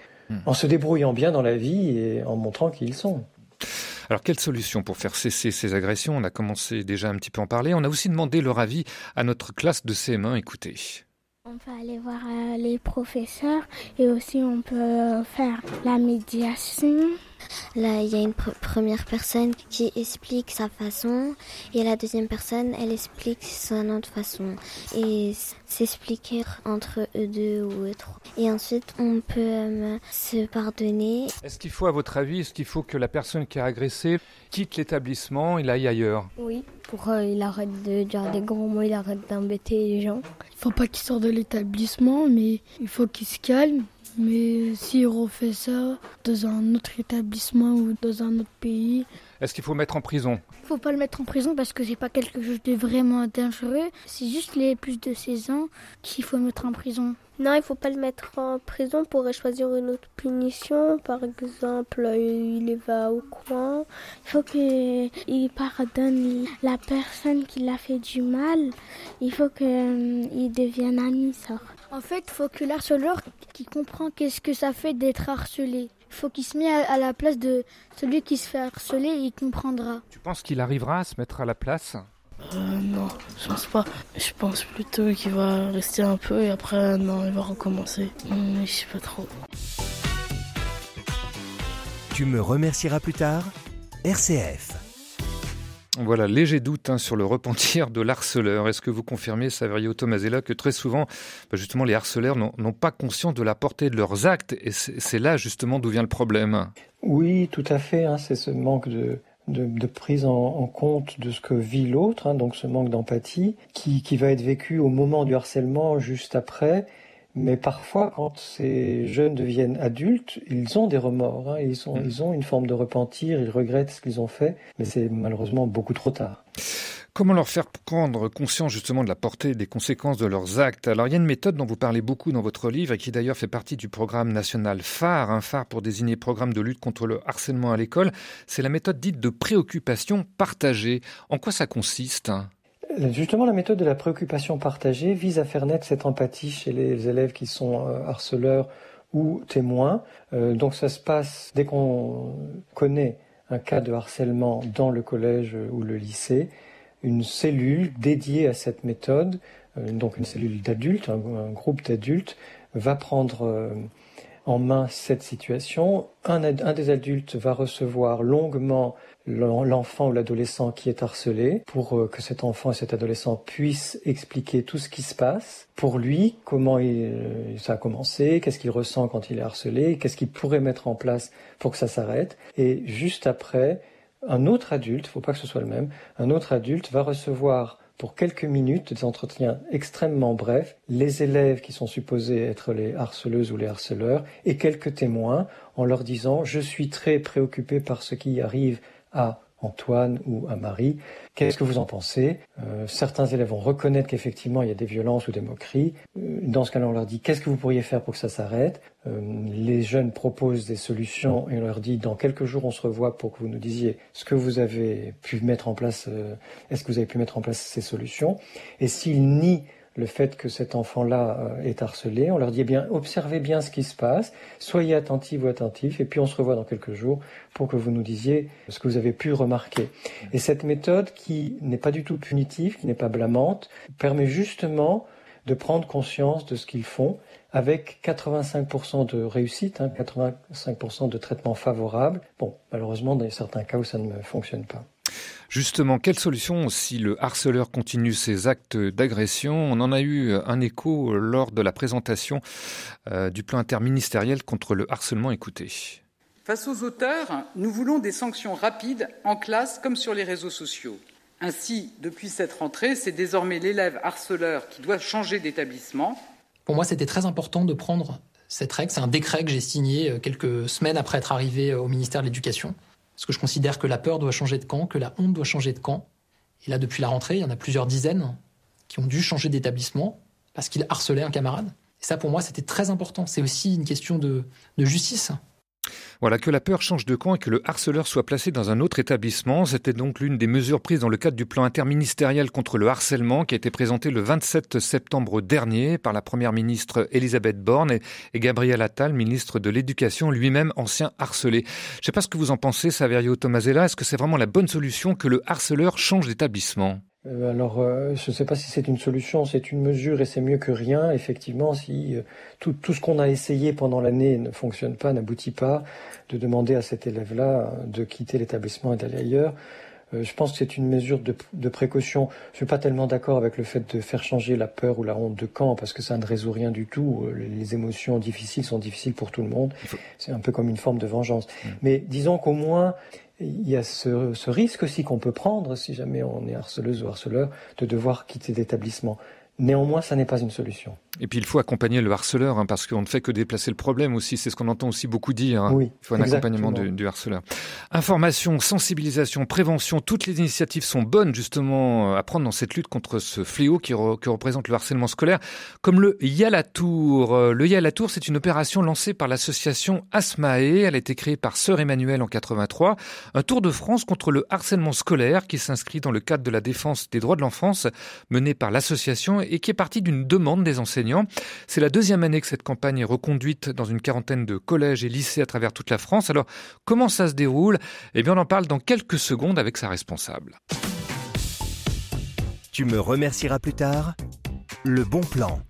en se débrouillant bien dans la vie et en montrant qui ils sont. Alors, quelle solution pour faire cesser ces agressions? On a commencé déjà un petit peu en parler. On a aussi demandé leur avis à notre classe de CM1. Écoutez. On peut aller voir euh, les professeurs et aussi on peut faire la médiation. Là, il y a une première personne qui explique sa façon et la deuxième personne, elle explique son autre façon. Et s'expliquer entre eux deux ou eux trois. Et ensuite, on peut euh, se pardonner. Est-ce qu'il faut, à votre avis, est-ce qu'il faut que la personne qui a agressé quitte l'établissement, il aille ailleurs? Oui, pour qu'il arrête de dire des gros mots, il arrête d'embêter les gens. Il faut pas qu'il sorte de l'établissement, mais il faut qu'il se calme mais s'il refait ça dans un autre établissement ou dans un autre pays. Est-ce qu'il faut mettre en prison? Il faut pas le mettre en prison parce que c'est pas quelque chose de vraiment dangereux. C'est juste les plus de 16 ans qu'il faut mettre en prison. Non, il faut pas le mettre en prison. On pourrait choisir une autre punition. Par exemple, il va au coin. Il faut qu'il pardonne la personne qui l'a fait du mal. Il faut qu'il euh, devienne ami, ça. En fait, il faut que l'harceleur qui comprend qu'est-ce que ça fait d'être harcelé. Il faut qu'il se mette à la place de celui qui se fait harceler et il comprendra. Tu penses qu'il arrivera à se mettre à la place? Euh, non, je pense pas. Je pense plutôt qu'il va rester un peu et après, non, il va recommencer. Mais je sais pas trop. Tu me remercieras plus tard RCF. Voilà, léger doute hein, sur le repentir de l'harceleur. Est-ce que vous confirmez, Saverio Tomasella, que très souvent, bah, justement, les harceleurs n'ont pas conscience de la portée de leurs actes et c'est là justement d'où vient le problème? Oui, tout à fait. Hein, c'est ce manque de, prise en, compte de ce que vit l'autre, hein, donc ce manque d'empathie, qui, qui va être vécu au moment du harcèlement, juste après, mais parfois, quand ces jeunes deviennent adultes, ils ont des remords, hein, ils, sont, mm. ils ont une forme de repentir, ils regrettent ce qu'ils ont fait, mais c'est malheureusement beaucoup trop tard. Comment leur faire prendre conscience justement de la portée des conséquences de leurs actes? Alors il y a une méthode dont vous parlez beaucoup dans votre livre et qui d'ailleurs fait partie du programme national phare, un phare pour désigner programme de lutte contre le harcèlement à l'école. C'est la méthode dite de préoccupation partagée. En quoi ça consiste Justement, la méthode de la préoccupation partagée vise à faire naître cette empathie chez les élèves qui sont euh, harceleurs ou témoins. Euh, donc ça se passe dès qu'on connaît un cas de harcèlement dans le collège ou le lycée, une cellule dédiée à cette méthode, euh, donc une cellule d'adultes, un, groupe d'adultes, va prendre en main cette situation. Un, des adultes va recevoir longuement l'enfant ou l'adolescent qui est harcelé pour euh, que cet enfant et cet adolescent puissent expliquer tout ce qui se passe pour lui, comment euh, ça a commencé, qu'est-ce qu'il ressent quand il est harcelé, qu'est-ce qu'il pourrait mettre en place pour que ça s'arrête. Et juste après, un autre adulte, faut pas que ce soit le même, un autre adulte va recevoir pour quelques minutes des entretiens extrêmement brefs, les élèves qui sont supposés être les harceleuses ou les harceleurs et quelques témoins en leur disant je suis très préoccupé par ce qui arrive à Antoine ou à Marie. Qu'est-ce que vous en pensez? Euh, Certains élèves vont reconnaître qu'effectivement il y a des violences ou des moqueries. Euh, dans ce cas-là, on leur dit qu'est-ce que vous pourriez faire pour que ça s'arrête? Euh, Les jeunes proposent des solutions et on leur dit dans quelques jours on se revoit pour que vous nous disiez ce que vous avez pu mettre en place. Est-ce que vous avez pu mettre en place ces solutions? Et s'ils nient le fait que cet enfant-là euh, est harcelé. On leur dit, eh bien, observez bien ce qui se passe, soyez attentifs ou attentifs, et puis on se revoit dans quelques jours pour que vous nous disiez ce que vous avez pu remarquer. Et cette méthode, qui n'est pas du tout punitive, qui n'est pas blâmante, permet justement de prendre conscience de ce qu'ils font avec 85% de réussite, 85% hein, de traitement favorable. Bon, malheureusement, dans certains cas où ça ne fonctionne pas. Justement, quelle solution si le harceleur continue ses actes d'agression? On en a eu un écho lors de la présentation euh, du plan interministériel contre le harcèlement écouté. Face aux auteurs, nous voulons des sanctions rapides en classe comme sur les réseaux sociaux. Ainsi, depuis cette rentrée, c'est désormais l'élève harceleur qui doit changer d'établissement. Pour moi, c'était très important de prendre cette règle. C'est un décret que j'ai signé euh, quelques semaines après être arrivé euh, au ministère de l'Éducation. Parce que je considère que la peur doit changer de camp, que la honte doit changer de camp. Et là, depuis la rentrée, il y en a plusieurs dizaines qui ont dû changer d'établissement parce qu'ils harcelaient un camarade. Et ça, pour moi, c'était très important. C'est aussi une question de, de justice. Voilà, que la peur change de camp et que le harceleur soit placé dans un autre établissement. C'était donc l'une des mesures prises dans le cadre du plan interministériel contre le harcèlement qui a été présenté le 27 septembre dernier par la première ministre Elisabeth Borne et, Gabriel Attal, ministre de l'Éducation, lui-même ancien harcelé. Je ne sais pas ce que vous en pensez, Saverio Tomasella. Est-ce que c'est vraiment la bonne solution que le harceleur change d'établissement? Euh, alors, euh, je ne sais pas si c'est une solution, c'est une mesure et c'est mieux que rien. Effectivement, si euh, tout, tout, ce qu'on a essayé pendant l'année ne fonctionne pas, n'aboutit pas, de demander à cet élève-là de quitter l'établissement et d'aller ailleurs, je pense que c'est une mesure de, de, précaution. Je suis pas tellement d'accord avec le fait de faire changer la peur ou la honte de camp parce que ça ne résout rien du tout. Les émotions difficiles sont difficiles pour tout le monde. C'est un peu comme une forme de vengeance. Mmh. Mais disons qu'au moins, il y a ce, risque aussi qu'on peut prendre si jamais on est harceleuse ou harceleur de devoir quitter l'établissement. Néanmoins, ça n'est pas une solution. Et puis il faut accompagner le harceleur, hein, parce qu'on ne fait que déplacer le problème aussi. C'est ce qu'on entend aussi beaucoup dire. Hein. Oui, il faut un accompagnement du, du, harceleur. Information, sensibilisation, prévention, toutes les initiatives sont bonnes justement à prendre dans cette lutte contre ce fléau qui, re, qui représente le harcèlement scolaire, comme le Yalatour. Euh, le Yalatour, c'est une opération lancée par l'association Asmae. Elle a été créée par Sœur Emmanuel en 83. Un tour de France contre le harcèlement scolaire qui s'inscrit dans le cadre de la défense des droits de l'enfance menée par l'association et qui est partie d'une demande des enseignants. C'est la deuxième année que cette campagne est reconduite dans une quarantaine de collèges et lycées à travers toute la France. Alors, comment ça se déroule? Eh bien, on en parle dans quelques secondes avec sa responsable. Tu me remercieras plus tard. Le bon plan.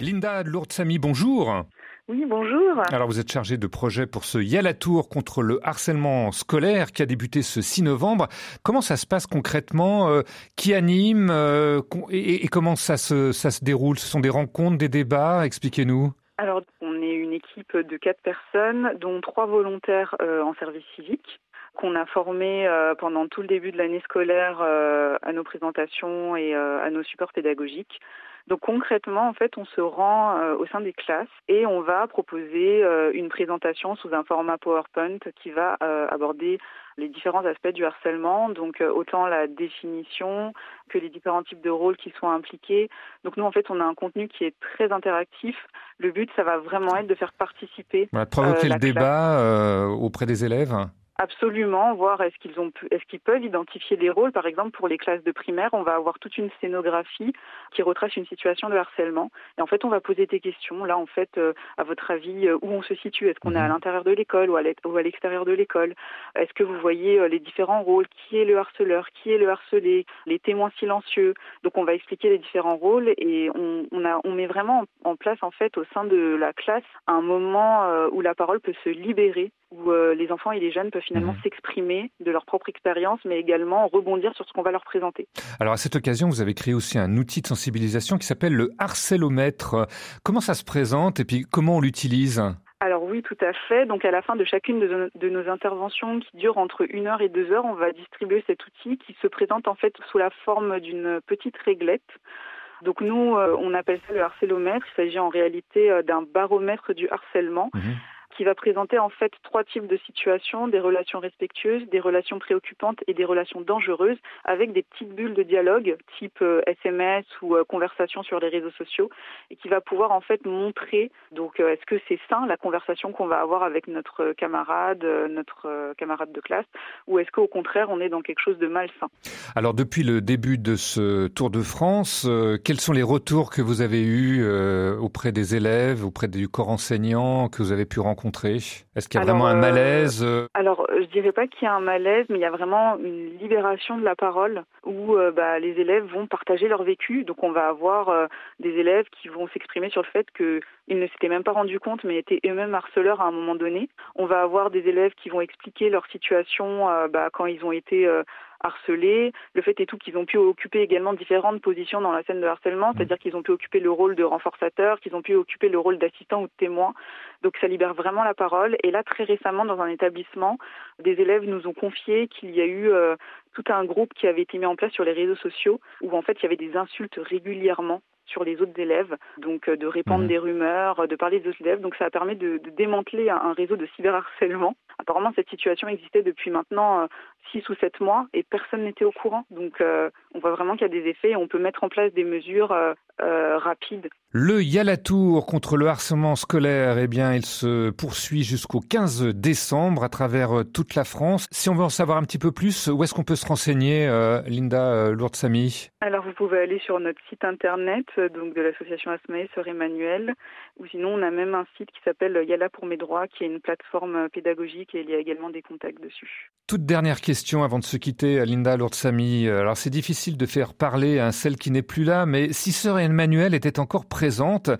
Linda Lourdes-Samy, bonjour. Oui, bonjour. Alors vous êtes chargé de projet pour ce Yalatour contre le harcèlement scolaire qui a débuté ce 6 novembre. Comment ça se passe concrètement euh, Qui anime euh, et, et, comment ça se, ça se déroule? Ce sont des rencontres, des débats? Expliquez-nous. Alors on est une équipe de quatre personnes, dont trois volontaires euh, en service civique qu'on a formé euh, pendant tout le début de l'année scolaire à nos présentations et à nos supports pédagogiques. Donc concrètement, en fait, on se rend euh, au sein des classes et on va proposer euh, une présentation sous un format PowerPoint qui va euh, aborder les différents aspects du harcèlement, donc autant la définition que les différents types de rôles qui sont impliqués. Donc nous, en fait, on a un contenu qui est très interactif. Le but, ça va vraiment être de faire participer. Voilà, provoquer le débat auprès des élèves. Absolument, voir est-ce qu'ils ont est-ce qu'ils peuvent identifier des rôles. Par exemple, pour les classes de primaire, on va avoir toute une scénographie qui retrace une situation de harcèlement. Et en fait, on va poser des questions. Là, en fait, euh, à votre avis, euh, où on se situe? Est-ce qu'on est à mhm. l'intérieur de l'école ou à l'extérieur de l'école? Est-ce que vous voyez euh, les différents rôles? Qui est le harceleur? Qui est le harcelé? Les témoins silencieux? Donc, on va expliquer les différents rôles et on, on, a, on met vraiment en place, en fait, au sein de la classe, un moment où la parole peut se libérer où euh, les enfants et les jeunes peuvent finalement mmh. s'exprimer de leur propre expérience, mais également rebondir sur ce qu'on va leur présenter. Alors à cette occasion, vous avez créé aussi un outil de sensibilisation qui s'appelle le harcélomètre. Comment ça se présente et puis comment on l'utilise? Alors oui, tout à fait. Donc à la fin de chacune de, nos interventions qui durent entre une heure et deux heures, on va distribuer cet outil qui se présente en fait sous la forme d'une petite réglette. Donc nous, euh, on appelle ça le harcélomètre. Il s'agit en réalité euh, d'un baromètre du harcèlement. Mmh qui va présenter en fait trois types de situations, des relations respectueuses, des relations préoccupantes et des relations dangereuses, avec des petites bulles de dialogue type SMS euh, ou euh, conversation sur les réseaux sociaux, et qui va pouvoir en fait montrer donc euh, est-ce que c'est sain la conversation qu'on va avoir avec notre camarade, notre camarade de classe, ou est-ce qu'au contraire on est dans quelque chose de malsain? Alors depuis le début de ce Tour de France, quels sont les retours que vous avez eus auprès des élèves, auprès du corps enseignant que vous avez pu rencontrer est-ce qu'il y a vraiment un euh, malaise euh? Alors, je dirais pas qu'il y a un malaise, mais il y a vraiment une libération de la parole où euh, bah, les élèves vont partager leur vécu. Donc, on va avoir des élèves qui vont s'exprimer sur le fait qu'ils ne s'étaient même pas rendus compte, mais étaient eux-mêmes harceleurs à un moment donné. On va avoir des élèves qui vont expliquer leur situation bah, quand ils ont été harcelés. Le fait est tout qu'ils ont pu occuper également différentes positions dans la scène de harcèlement, c'est-à-dire qu'ils ont pu occuper le rôle de renforçateur, qu'ils ont pu occuper le rôle d'assistant ou de témoin. Donc ça libère vraiment la parole. Et là, très récemment, dans un établissement, des élèves nous ont confié qu'il y a eu euh, tout un groupe qui avait été mis en place sur les réseaux sociaux où en fait il y avait des insultes régulièrement sur les autres élèves, donc euh, de répandre mmh. des rumeurs, de parler des autres élèves. Donc ça a permis de, de démanteler un, un, réseau de cyberharcèlement. Apparemment, cette situation existait depuis maintenant euh, six ou sept mois et personne n'était au courant. Donc euh, on voit vraiment qu'il y a des effets et on peut mettre en place des mesures euh, euh, rapides. Le Yalatour contre le harcèlement scolaire, eh bien, il se poursuit jusqu'au 15 décembre à travers toute la France. Si on veut en savoir un petit peu plus, où est-ce qu'on peut se renseigner, Linda Lourdes-Samy? Alors vous pouvez aller sur notre site internet donc de l'association Asmae Sœur Emmanuel ou sinon on a même un site qui s'appelle Yala pour mes droits qui est une plateforme pédagogique et il y a également des contacts dessus. Toute dernière question avant de se quitter, Linda Lourdsamy. Alors c'est difficile de faire parler à celle qui n'est plus là, mais si sœur Emmanuelle était encore présente,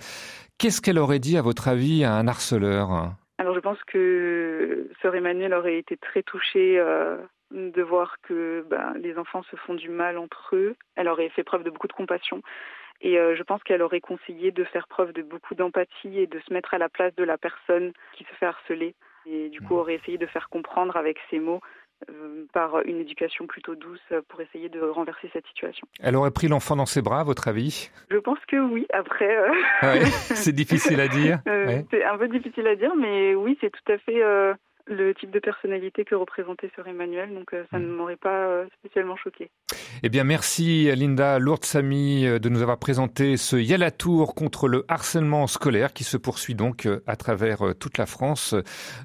qu'est-ce qu'elle aurait dit à votre avis à un harceleur? Alors je pense que sœur Emmanuelle aurait été très touchée euh, de voir que ben, les enfants se font du mal entre eux. Elle aurait fait preuve de beaucoup de compassion. Et euh, je pense qu'elle aurait conseillé de faire preuve de beaucoup d'empathie et de se mettre à la place de la personne qui se fait harceler. Et du coup, aurait essayé de faire comprendre avec ses mots par une éducation plutôt douce pour essayer de renverser cette situation. Elle aurait pris l'enfant dans ses bras, à votre avis? Je pense que oui. Après, euh... ouais, c'est difficile à dire. ouais. C'est un peu difficile à dire, mais oui, c'est tout à fait le type de personnalité que représentait Sœur Emmanuel, donc euh, ça ne m'aurait pas euh, spécialement choqué. Eh bien, merci Linda Lourdes-Samy euh, de nous avoir présenté ce Yala Tour contre le harcèlement scolaire qui se poursuit donc à travers toute la France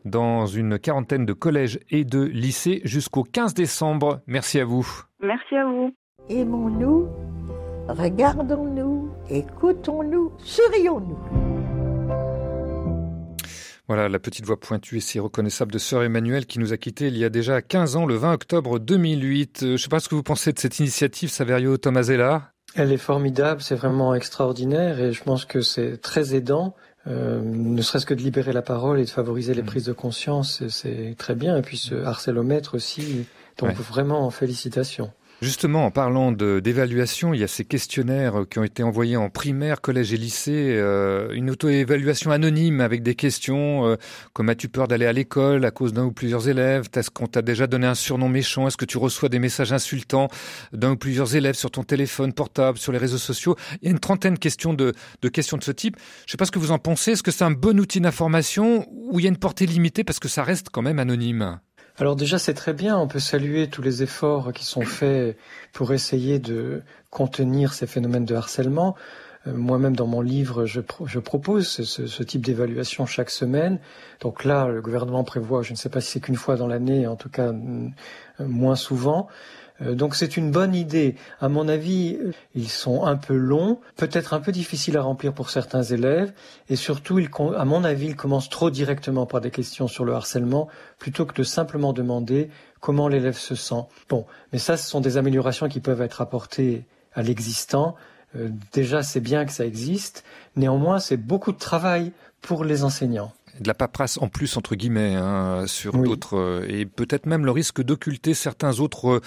dans une quarantaine de collèges et de lycées jusqu'au 15 décembre. Merci à vous. Merci à vous. Aimons-nous, regardons-nous, écoutons-nous, sourions-nous. Voilà la petite voix pointue et si reconnaissable de Sœur Emmanuelle qui nous a quittés il y a déjà 15 ans, le 20 octobre 2008. Je ne sais pas ce que vous pensez de cette initiative, Saverio Tomasella. Elle est formidable, c'est vraiment extraordinaire et je pense que c'est très aidant. Euh, ne serait-ce que de libérer la parole et de favoriser les prises de conscience, c'est très bien. Et puis ce harcélomètre aussi, donc ouais. vraiment félicitations. Justement, en parlant d'évaluation, il y a ces questionnaires qui ont été envoyés en primaire, collège et lycée, euh, une auto-évaluation anonyme avec des questions euh, comme as-tu peur d'aller à l'école à cause d'un ou plusieurs élèves? Est-ce qu'on t'a déjà donné un surnom méchant? Est-ce que tu reçois des messages insultants d'un ou plusieurs élèves sur ton téléphone portable, sur les réseaux sociaux? Il y a une trentaine de questions de, de questions de ce type. Je ne sais pas ce que vous en pensez. Est-ce que c'est un bon outil d'information ou il y a une portée limitée parce que ça reste quand même anonyme? Alors déjà c'est très bien, on peut saluer tous les efforts qui sont faits pour essayer de contenir ces phénomènes de harcèlement. Euh, moi-même dans mon livre, je, pro je propose ce, ce type d'évaluation chaque semaine. Donc là, le gouvernement prévoit, je ne sais pas si c'est qu'une fois dans l'année, en tout cas moins souvent. Donc c'est une bonne idée. À mon avis, ils sont un peu longs, peut-être un peu difficiles à remplir pour certains élèves, et surtout, ils, à mon avis, ils commencent trop directement par des questions sur le harcèlement, plutôt que de simplement demander comment l'élève se sent. Bon, mais ça, ce sont des améliorations qui peuvent être apportées à l'existant. Euh, déjà, c'est bien que ça existe. Néanmoins, c'est beaucoup de travail pour les enseignants de la paperasse en plus entre guillemets hein, sur oui. d'autres et peut-être même le risque d'occulter certains autres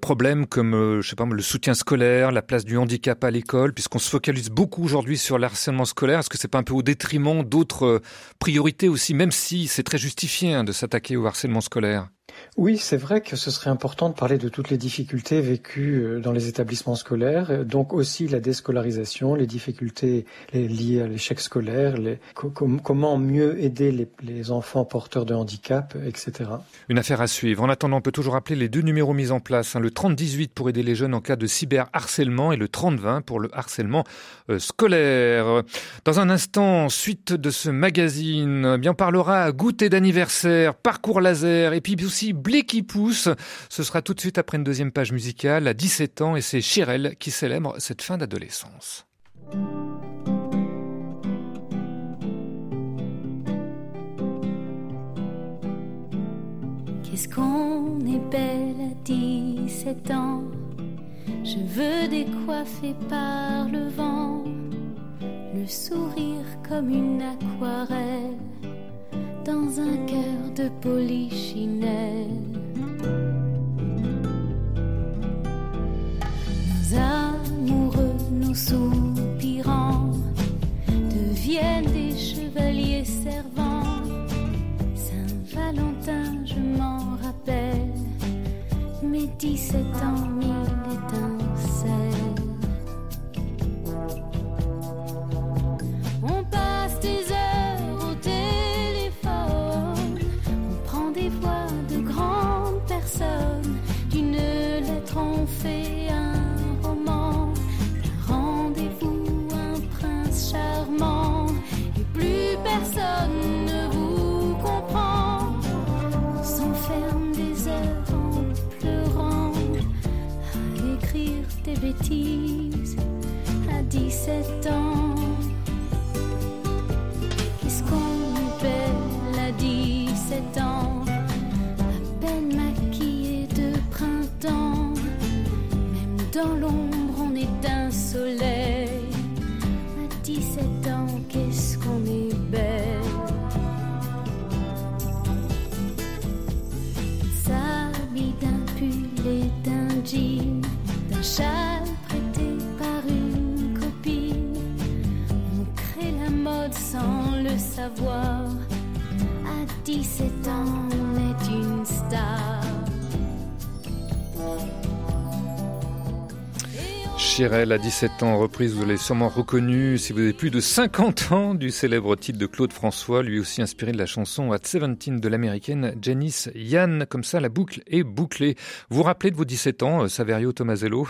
problèmes comme je sais pas le soutien scolaire, la place du handicap à l'école puisqu'on se focalise beaucoup aujourd'hui sur le harcèlement scolaire, est-ce que c'est pas un peu au détriment d'autres priorités aussi même si c'est très justifié hein, de s'attaquer au harcèlement scolaire? Oui, c'est vrai que ce serait important de parler de toutes les difficultés vécues dans les établissements scolaires, donc aussi la déscolarisation, les difficultés liées à l'échec scolaire, comment mieux aider les, enfants porteurs de handicap, etc. Une affaire à suivre. En attendant, on peut toujours rappeler les deux numéros mis en place, hein, le 3018 pour aider les jeunes en cas de cyberharcèlement et le 3020 pour le harcèlement euh, scolaire. Dans un instant, suite de ce magazine, bien on parlera goûter d'anniversaire, parcours laser et puis aussi Blé qui pousse. Ce sera tout de suite après une deuxième page musicale à 17 ans et c'est Chirel qui célèbre cette fin d'adolescence. Qu'est-ce qu'on est belle à 17 ans Je veux décoiffer par le vent Le sourire comme une aquarelle dans un cœur de polichinelle. Nos amoureux, nos soupirants deviennent des chevaliers servants. Saint-Valentin, je m'en rappelle, mes 17 ans, Dans l'ombre, on est un soleil. À 17 ans, qu'est-ce qu'on est belle. S'habille d'un pull et d'un jean, d'un châle prêté par une copine. On crée la mode sans le savoir. À 17 ans, on est une star. Chirel, à 17 ans, reprise, vous l'avez sûrement reconnu si vous avez plus de 50 ans du célèbre titre de Claude François, lui aussi inspiré de la chanson At 17 de l'américaine Janice Yann. Comme ça, la boucle est bouclée. Vous rappelez de vos 17 ans, euh, Saverio Tomasello?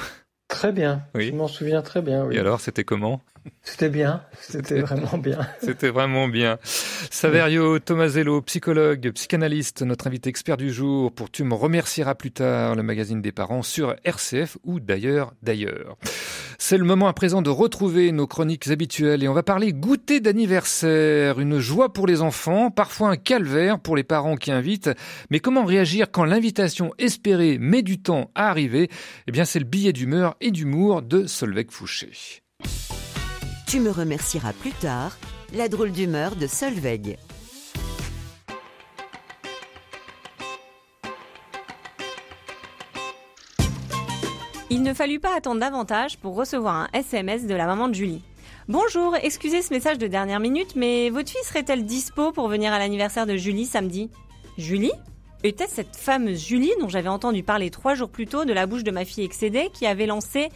Très bien, Oui. je m'en souviens très bien. Oui. Et alors, c'était comment? C'était bien, c'était vraiment bien. C'était vraiment bien. Saverio Tomasello, psychologue, psychanalyste, notre invité expert du jour pour Tu me remercieras plus tard, le magazine des parents sur RCF ou d'ailleurs, d'ailleurs. C'est le moment à présent de retrouver nos chroniques habituelles et on va parler goûter d'anniversaire, une joie pour les enfants, parfois un calvaire pour les parents qui invitent. Mais comment réagir quand l'invitation espérée met du temps à arriver? Eh bien, c'est le billet d'humeur et d'humour de Solveig Fouché. Tu me remercieras plus tard, la drôle d'humeur de Solveig. Il ne fallut pas attendre davantage pour recevoir un SMS de la maman de Julie. Bonjour, excusez ce message de dernière minute, mais votre fille serait-elle dispo pour venir à l'anniversaire de Julie samedi? Julie? Était-ce cette fameuse Julie dont j'avais entendu parler trois jours plus tôt de la bouche de ma fille excédée qui avait lancé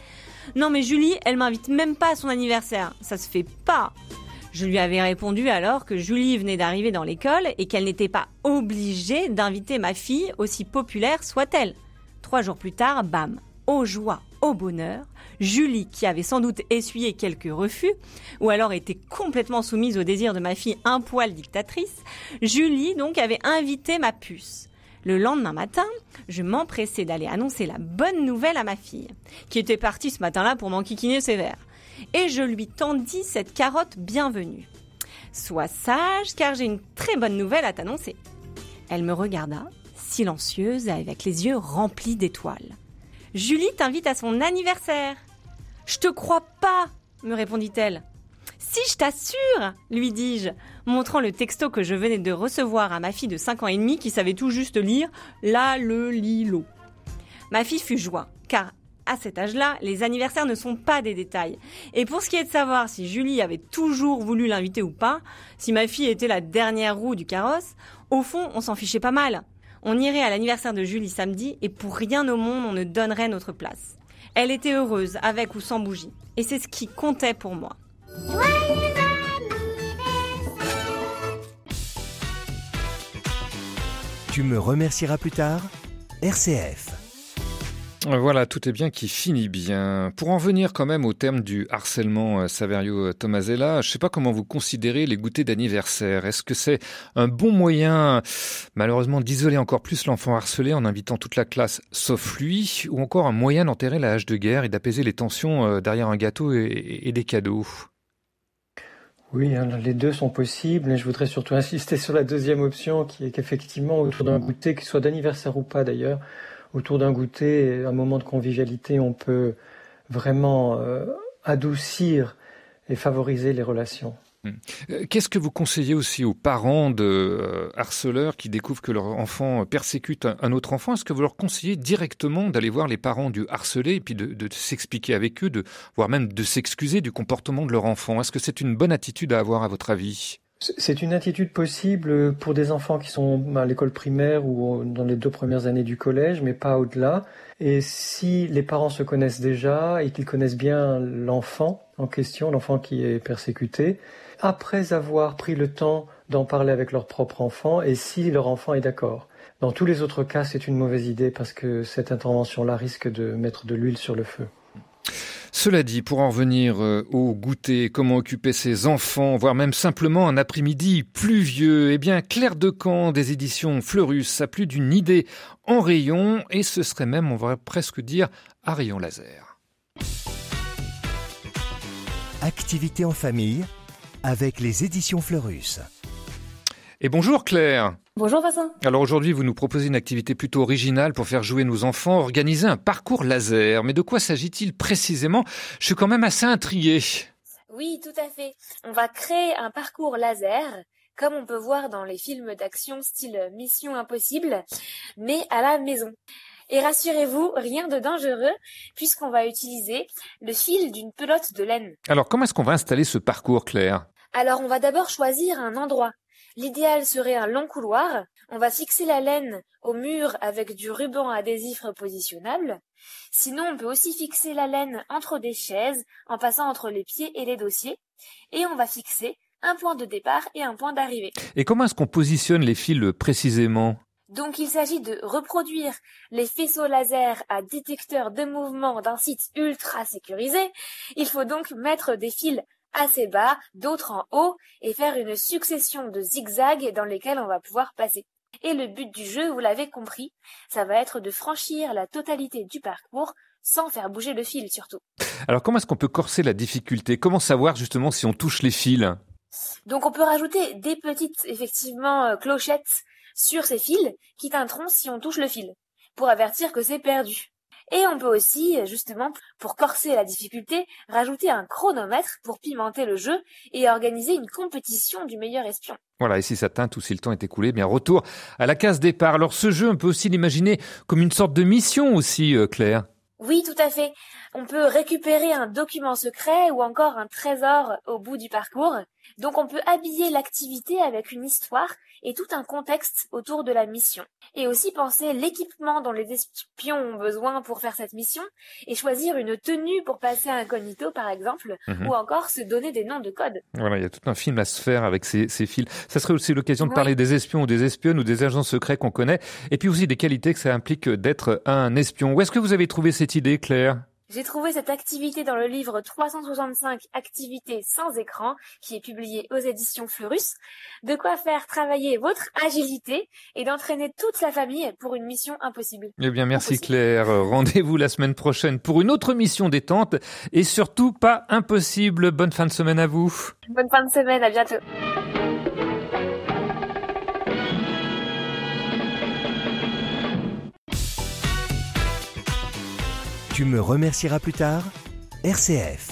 Non mais Julie, elle m'invite même pas à son anniversaire, ça se fait pas je lui avais répondu alors que Julie venait d'arriver dans l'école et qu'elle n'était pas obligée d'inviter ma fille, aussi populaire soit-elle. Trois jours plus tard, bam, aux joies, au bonheur, Julie, qui avait sans doute essuyé quelques refus, ou alors était complètement soumise au désir de ma fille un poil dictatrice, Julie donc avait invité ma puce. Le lendemain matin, je m'empressais d'aller annoncer la bonne nouvelle à ma fille, qui était partie ce matin-là pour m'enquiquiner sévère. Et je lui tendis cette carotte bienvenue. Sois sage, car j'ai une très bonne nouvelle à t'annoncer. Elle me regarda, silencieuse, avec les yeux remplis d'étoiles. Julie t'invite à son anniversaire. Je te crois pas, me répondit-elle. Si, je t'assure, lui dis-je, montrant le texto que je venais de recevoir à ma fille de 5 ans et demi qui savait tout juste lire la, le, li, lo. Ma fille fut joie, car à cet âge-là, les anniversaires ne sont pas des détails. Et pour ce qui est de savoir si Julie avait toujours voulu l'inviter ou pas, si ma fille était la dernière roue du carrosse, au fond, on s'en fichait pas mal. On irait à l'anniversaire de Julie samedi et pour rien au monde on ne donnerait notre place. Elle était heureuse, avec ou sans bougie. Et c'est ce qui comptait pour moi. Tu me remercieras plus tard RCF. Voilà, tout est bien qui finit bien. Pour en venir quand même au terme du harcèlement euh, Saverio Tomasella, je ne sais pas comment vous considérez les goûters d'anniversaire. Est-ce que c'est un bon moyen, malheureusement, d'isoler encore plus l'enfant harcelé en invitant toute la classe sauf lui, ou encore un moyen d'enterrer la hache de guerre et d'apaiser les tensions euh, derrière un gâteau et, et des cadeaux? Oui, hein, les deux sont possibles, et je voudrais surtout insister sur la deuxième option, qui est qu'effectivement, autour d'un goûter, qu'il soit d'anniversaire ou pas d'ailleurs, autour d'un goûter, un moment de convivialité, on peut vraiment euh, adoucir et favoriser les relations. Euh, Qu'est-ce que vous conseillez aussi aux parents de euh, harceleurs qui découvrent que leur enfant persécute un, autre enfant? Est-ce que vous leur conseillez directement d'aller voir les parents du harcelé et puis de, de s'expliquer avec eux, de, voire même de s'excuser du comportement de leur enfant? Est-ce que c'est une bonne attitude à avoir à votre avis? C'est une attitude possible pour des enfants qui sont à l'école primaire ou dans les deux premières années du collège, mais pas au-delà. Et si les parents se connaissent déjà et qu'ils connaissent bien l'enfant en question, l'enfant qui est persécuté, après avoir pris le temps d'en parler avec leur propre enfant et si leur enfant est d'accord. Dans tous les autres cas, c'est une mauvaise idée parce que cette intervention-là risque de mettre de l'huile sur le feu. Cela dit, pour en revenir euh, au goûter, comment occuper ses enfants, voire même simplement un après-midi pluvieux, eh bien Claire de Camp des éditions Fleurus a plus d'une idée en rayon, et ce serait même, on va presque dire, à rayon laser. Activité en famille avec les éditions Fleurus. Et bonjour Claire Bonjour Vincent. Alors aujourd'hui, vous nous proposez une activité plutôt originale pour faire jouer nos enfants, organiser un parcours laser. Mais de quoi s'agit-il précisément? Je suis quand même assez intrigué. Oui, tout à fait. On va créer un parcours laser comme on peut voir dans les films d'action style Mission Impossible, mais à la maison. Et rassurez-vous, rien de dangereux puisqu'on va utiliser le fil d'une pelote de laine. Alors comment est-ce qu'on va installer ce parcours, Claire? Alors on va d'abord choisir un endroit. L'idéal serait un long couloir. On va fixer la laine au mur avec du ruban adhésif repositionnable. Sinon, on peut aussi fixer la laine entre des chaises en passant entre les pieds et les dossiers. Et on va fixer un point de départ et un point d'arrivée. Et comment est-ce qu'on positionne les fils précisément? Donc il s'agit de reproduire les faisceaux laser à détecteur de mouvement d'un site ultra sécurisé. Il faut donc mettre des fils assez bas, d'autres en haut, et faire une succession de zigzags dans lesquels on va pouvoir passer. Et le but du jeu, vous l'avez compris, ça va être de franchir la totalité du parcours sans faire bouger le fil surtout. Alors comment est-ce qu'on peut corser la difficulté? Comment savoir justement si on touche les fils? Donc on peut rajouter des petites effectivement euh, clochettes sur ces fils qui teinteront si on touche le fil pour avertir que c'est perdu. Et on peut aussi, justement, pour corser la difficulté, rajouter un chronomètre pour pimenter le jeu et organiser une compétition du meilleur espion. Voilà, et si ça teinte ou si le temps est écoulé, bien retour à la case départ. Alors ce jeu, on peut aussi l'imaginer comme une sorte de mission aussi, euh, Claire. Oui, tout à fait. On peut récupérer un document secret ou encore un trésor au bout du parcours. Donc on peut habiller l'activité avec une histoire et tout un contexte autour de la mission. Et aussi penser l'équipement dont les espions ont besoin pour faire cette mission et choisir une tenue pour passer incognito par exemple mhm. ou encore se donner des noms de code. Voilà, il y a tout un film à se faire avec ces, fils. Ça serait aussi l'occasion de parler des espions ou des espionnes ou des agents secrets qu'on connaît et puis aussi des qualités que ça implique d'être un espion. Où est-ce que vous avez trouvé cette idée, Claire? J'ai trouvé cette activité dans le livre 365 activités sans écran qui est publié aux éditions Fleurus. De quoi faire travailler votre agilité et d'entraîner toute la famille pour une mission impossible. Eh bien, merci Claire. Rendez-vous la semaine prochaine pour une autre mission détente et surtout pas impossible. Bonne fin de semaine à vous. Bonne fin de semaine, à bientôt. Tu me remercieras plus tard RCF.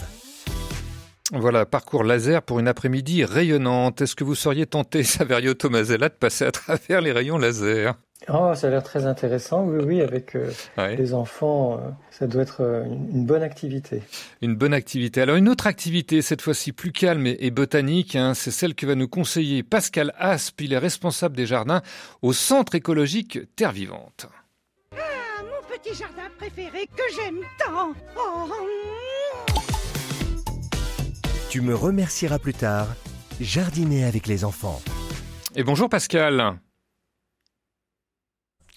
Voilà, parcours laser pour une après-midi rayonnante. Est-ce que vous seriez tenté, Saverio Tomasella, de passer à travers les rayons laser? Oh, ça a l'air très intéressant, oui, oui, avec euh, les enfants, euh, ça doit être euh, une bonne activité. Une bonne activité. Alors une autre activité, cette fois-ci plus calme et, botanique, hein, c'est celle que va nous conseiller Pascal Asp, il est responsable des jardins au Centre écologique Terre Vivante petit jardin préféré que j'aime tant. Oh. Tu me remercieras plus tard. Jardiner avec les enfants. Et bonjour Pascal.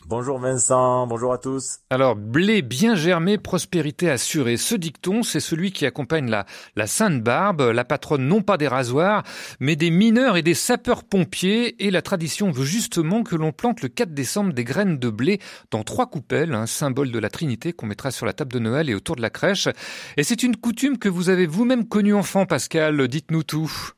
Bonjour Vincent, bonjour à tous. Alors, blé bien germé, prospérité assurée. Ce dicton, c'est celui qui accompagne la, la Sainte Barbe, la patronne non pas des rasoirs, mais des mineurs et des sapeurs-pompiers. Et la tradition veut justement que l'on plante le 4 décembre des graines de blé dans trois coupelles, un symbole de la Trinité qu'on mettra sur la table de Noël et autour de la crèche. Et c'est une coutume que vous avez vous-même connue enfant, Pascal. Dites-nous tout.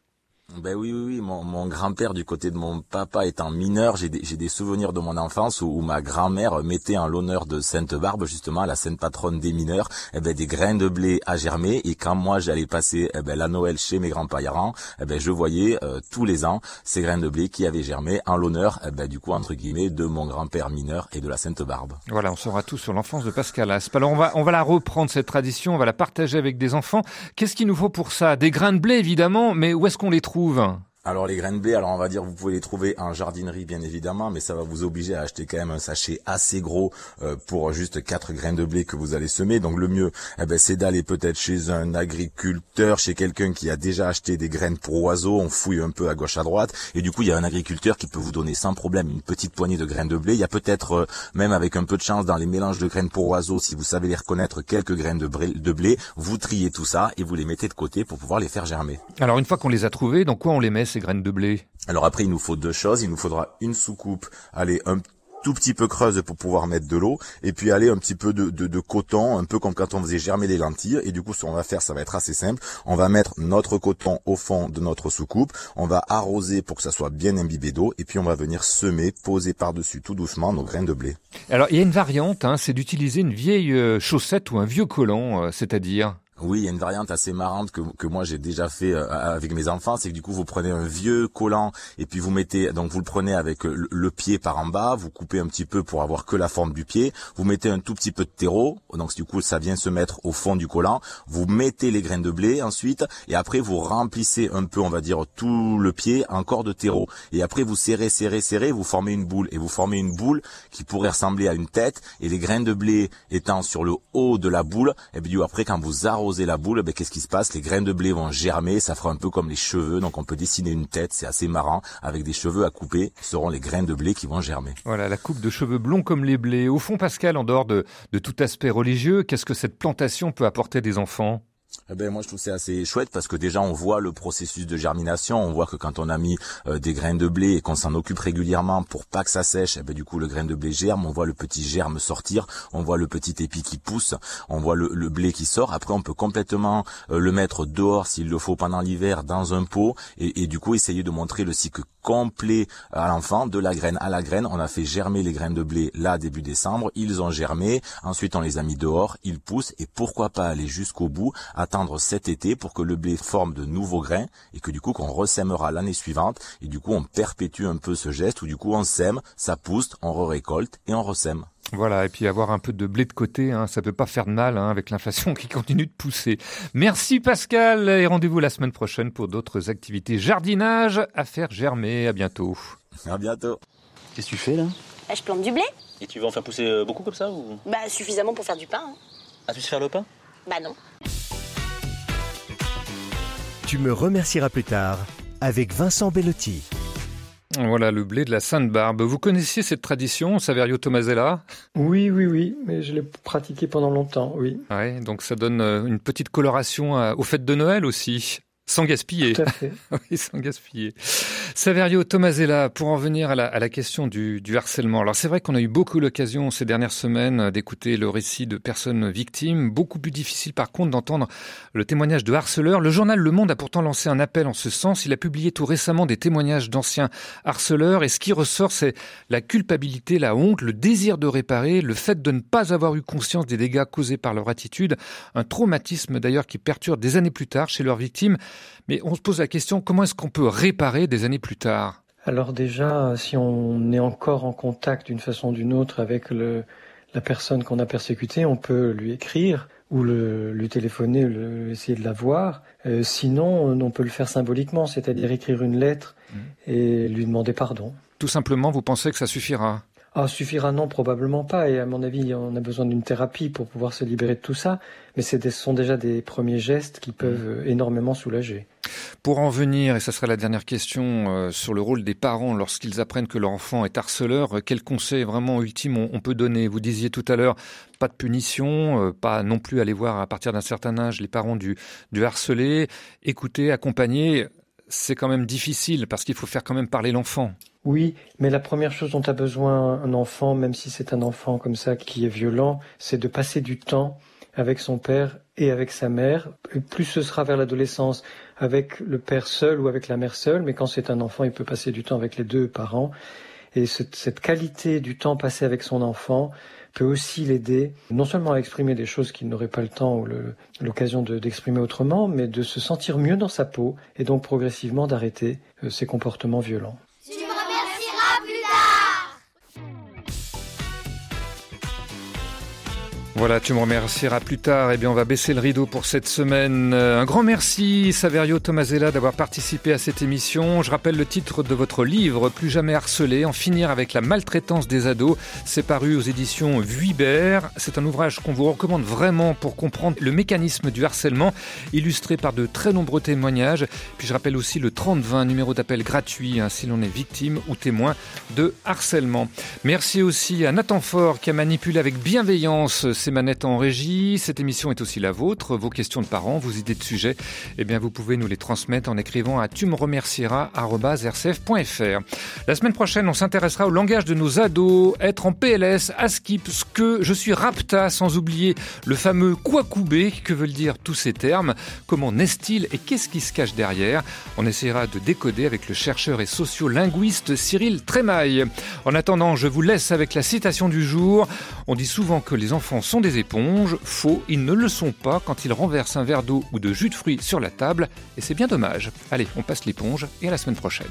Ben oui, oui, oui. Mon, mon grand-père du côté de mon papa étant mineur, j'ai des, des, souvenirs de mon enfance où, ma grand-mère mettait en l'honneur de Sainte Barbe, justement, la sainte patronne des mineurs, eh ben, des grains de blé à germer. Et quand moi j'allais passer eh ben, la Noël chez mes grands-parents, eh ben, je voyais euh, tous les ans ces grains de blé qui avaient germé en l'honneur, eh ben, du coup, entre guillemets, de mon grand-père mineur et de la Sainte Barbe. Voilà, on saura tout sur l'enfance de Pascal Asp. Alors on va, on va la reprendre cette tradition, on va la partager avec des enfants. Qu'est-ce qu'il nous faut pour ça? Des grains de blé évidemment, mais où est-ce qu'on les trouve? trouve alors les graines de blé, alors on va dire vous pouvez les trouver en jardinerie bien évidemment, mais ça va vous obliger à acheter quand même un sachet assez gros euh, pour juste quatre graines de blé que vous allez semer. Donc le mieux, eh ben, c'est d'aller peut-être chez un agriculteur, chez quelqu'un qui a déjà acheté des graines pour oiseaux. On fouille un peu à gauche à droite et du coup il y a un agriculteur qui peut vous donner sans problème une petite poignée de graines de blé. Il y a peut-être euh, même avec un peu de chance dans les mélanges de graines pour oiseaux, si vous savez les reconnaître quelques graines de blé, de blé, vous triez tout ça et vous les mettez de côté pour pouvoir les faire germer. Alors une fois qu'on les a trouvés, dans quoi on les met ces graines de blé Alors après, il nous faut deux choses. Il nous faudra une soucoupe, allez, un tout petit peu creuse pour pouvoir mettre de l'eau, et puis aller un petit peu de, de, de, coton, un peu comme quand on faisait germer les lentilles. Et du coup, ce qu'on va faire, ça va être assez simple. On va mettre notre coton au fond de notre soucoupe, on va arroser pour que ça soit bien imbibé d'eau, et puis on va venir semer, poser par-dessus tout doucement nos graines de blé. Alors, il y a une variante, hein, c'est d'utiliser une vieille euh, chaussette ou un vieux collant, euh, c'est-à-dire oui, il y a une variante assez marrante que, que moi j'ai déjà fait euh, avec mes enfants, c'est que du coup vous prenez un vieux collant et puis vous mettez, donc vous le prenez avec le, pied par en bas, vous coupez un petit peu pour avoir que la forme du pied, vous mettez un tout petit peu de terreau, donc du coup ça vient se mettre au fond du collant, vous mettez les graines de blé ensuite et après vous remplissez un peu, on va dire tout le pied encore de terreau. Et après vous serrez, serrez, serrez, vous formez une boule et vous formez une boule qui pourrait ressembler à une tête et les graines de blé étant sur le haut de la boule, et puis après quand vous arrosez la boule, ben, qu'est-ce qui se passe? Les graines de blé vont germer, ça fera un peu comme les cheveux, donc on peut dessiner une tête, c'est assez marrant, avec des cheveux à couper, seront les graines de blé qui vont germer. Voilà, la coupe de cheveux blonds comme les blés. Au fond, Pascal, en dehors de, de tout aspect religieux, qu'est-ce que cette plantation peut apporter des enfants? Eh ben moi je trouve c'est assez chouette parce que déjà on voit le processus de germination, on voit que quand on a mis euh, des graines de blé et qu'on s'en occupe régulièrement pour pas que ça sèche, eh ben du coup le grain de blé germe, on voit le petit germe sortir, on voit le petit épi qui pousse, on voit le, blé qui sort. Après on peut complètement euh, le mettre dehors s'il le faut pendant l'hiver dans un pot et, et, du coup essayer de montrer le cycle complet à l'enfant de la graine à la graine. On a fait germer les graines de blé là début décembre, ils ont germé, ensuite on les a mis dehors, ils poussent. Et pourquoi pas aller jusqu'au bout attendre cet été pour que le blé forme de nouveaux grains et que du coup qu'on ressèmera l'année suivante. Et du coup on perpétue un peu ce geste où du coup on sème, ça pousse, on récolte et on ressème. Voilà, et puis avoir un peu de blé de côté, hein, ça peut pas faire de mal hein, avec l'inflation qui continue de pousser. Merci Pascal et rendez-vous la semaine prochaine pour d'autres activités jardinage à faire germer. À bientôt. À bientôt. Qu'est-ce que tu fais là? Bah, Je plante du blé. Et tu veux en faire pousser euh, beaucoup comme ça ou? Bah suffisamment pour faire du pain. Hein. Ah tu sais faire le pain? Bah non. Tu me remercieras plus tard avec Vincent Bellotti. Voilà le blé de la Sainte-Barbe. Vous connaissiez cette tradition, Saverio Tomasella? Oui, oui, oui, mais je l'ai pratiqué pendant longtemps, oui. Ouais, donc ça donne euh, une petite coloration aux fêtes de Noël aussi. Sans gaspiller. Tout à fait. oui, sans gaspiller. Saverio Tomasella, pour en venir à la, à la question du, du, harcèlement. Alors c'est vrai qu'on a eu beaucoup l'occasion ces dernières semaines d'écouter le récit de personnes victimes. Beaucoup plus difficile par contre d'entendre le témoignage de harceleurs. Le journal Le Monde a pourtant lancé un appel en ce sens. Il a publié tout récemment des témoignages d'anciens harceleurs. Et ce qui ressort, c'est la culpabilité, la honte, le désir de réparer, le fait de ne pas avoir eu conscience des dégâts causés par leur attitude. Un traumatisme d'ailleurs qui perturbe des années plus tard chez leurs victimes. Mais on se pose la question, comment est-ce qu'on peut réparer des années plus tard? Alors déjà, si on est encore en contact d'une façon ou d'une autre avec le, la personne qu'on a persécutée, on peut lui écrire ou le, lui téléphoner, le, essayer de la voir. Euh, sinon, on peut le faire symboliquement, c'est-à-dire écrire une lettre mmh. et lui demander pardon. Tout simplement, vous pensez que ça suffira? Ah, suffira non, probablement pas. Et à mon avis, on a besoin d'une thérapie pour pouvoir se libérer de tout ça. Mais ce sont déjà des premiers gestes qui peuvent mmh. énormément soulager. Pour en venir, et ce sera la dernière question, euh, sur le rôle des parents lorsqu'ils apprennent que leur enfant est harceleur, euh, quel conseil vraiment ultime on, peut donner? Vous disiez tout à l'heure, pas de punition, euh, pas non plus aller voir à partir d'un certain âge les parents du, du harcelé, écouter, accompagner. C'est quand même difficile parce qu'il faut faire quand même parler l'enfant. Oui, mais la première chose dont a besoin un enfant, même si c'est un enfant comme ça qui est violent, c'est de passer du temps avec son père et avec sa mère. plus ce sera vers l'adolescence avec le père seul ou avec la mère seule, mais quand c'est un enfant, il peut passer du temps avec les deux parents. Et cette, qualité du temps passé avec son enfant peut aussi l'aider, non seulement à exprimer des choses qu'il n'aurait pas le temps ou l'occasion d'exprimer autrement, mais de se sentir mieux dans sa peau et donc progressivement d'arrêter euh, ses comportements violents. Voilà, tu me remercieras plus tard. Eh bien, on va baisser le rideau pour cette semaine. Un grand merci, Saverio Tomasella, d'avoir participé à cette émission. Je rappelle le titre de votre livre, Plus jamais harcelé, en finir avec la maltraitance des ados. C'est paru aux éditions Vuibert. C'est un ouvrage qu'on vous recommande vraiment pour comprendre le mécanisme du harcèlement, illustré par de très nombreux témoignages. Puis je rappelle aussi le 3020, numéro d'appel gratuit, hein, si l'on est victime ou témoin de harcèlement. Merci aussi à Nathan Fort qui a manipulé avec bienveillance ces ses manettes en régie. Cette émission est aussi la vôtre. Vos questions de parents, vos idées de sujets, eh bien, vous pouvez nous les transmettre en écrivant à tu me remercieras.rcf.fr. La semaine prochaine, on s'intéressera au langage de nos ados, être en PLS, ASKIP, ce que je suis rapta, sans oublier le fameux Kwakubé, que veulent dire tous ces termes, comment naissent-ils et qu'est-ce qui se cache derrière. On essaiera de décoder avec le chercheur et sociolinguiste Cyril Trémaille. En attendant, je vous laisse avec la citation du jour. On dit souvent que les enfants sont des éponges. Faux, ils ne le sont pas quand ils renversent un verre d'eau ou de jus de fruits sur la table. Et c'est bien dommage. Allez, on passe l'éponge et à la semaine prochaine.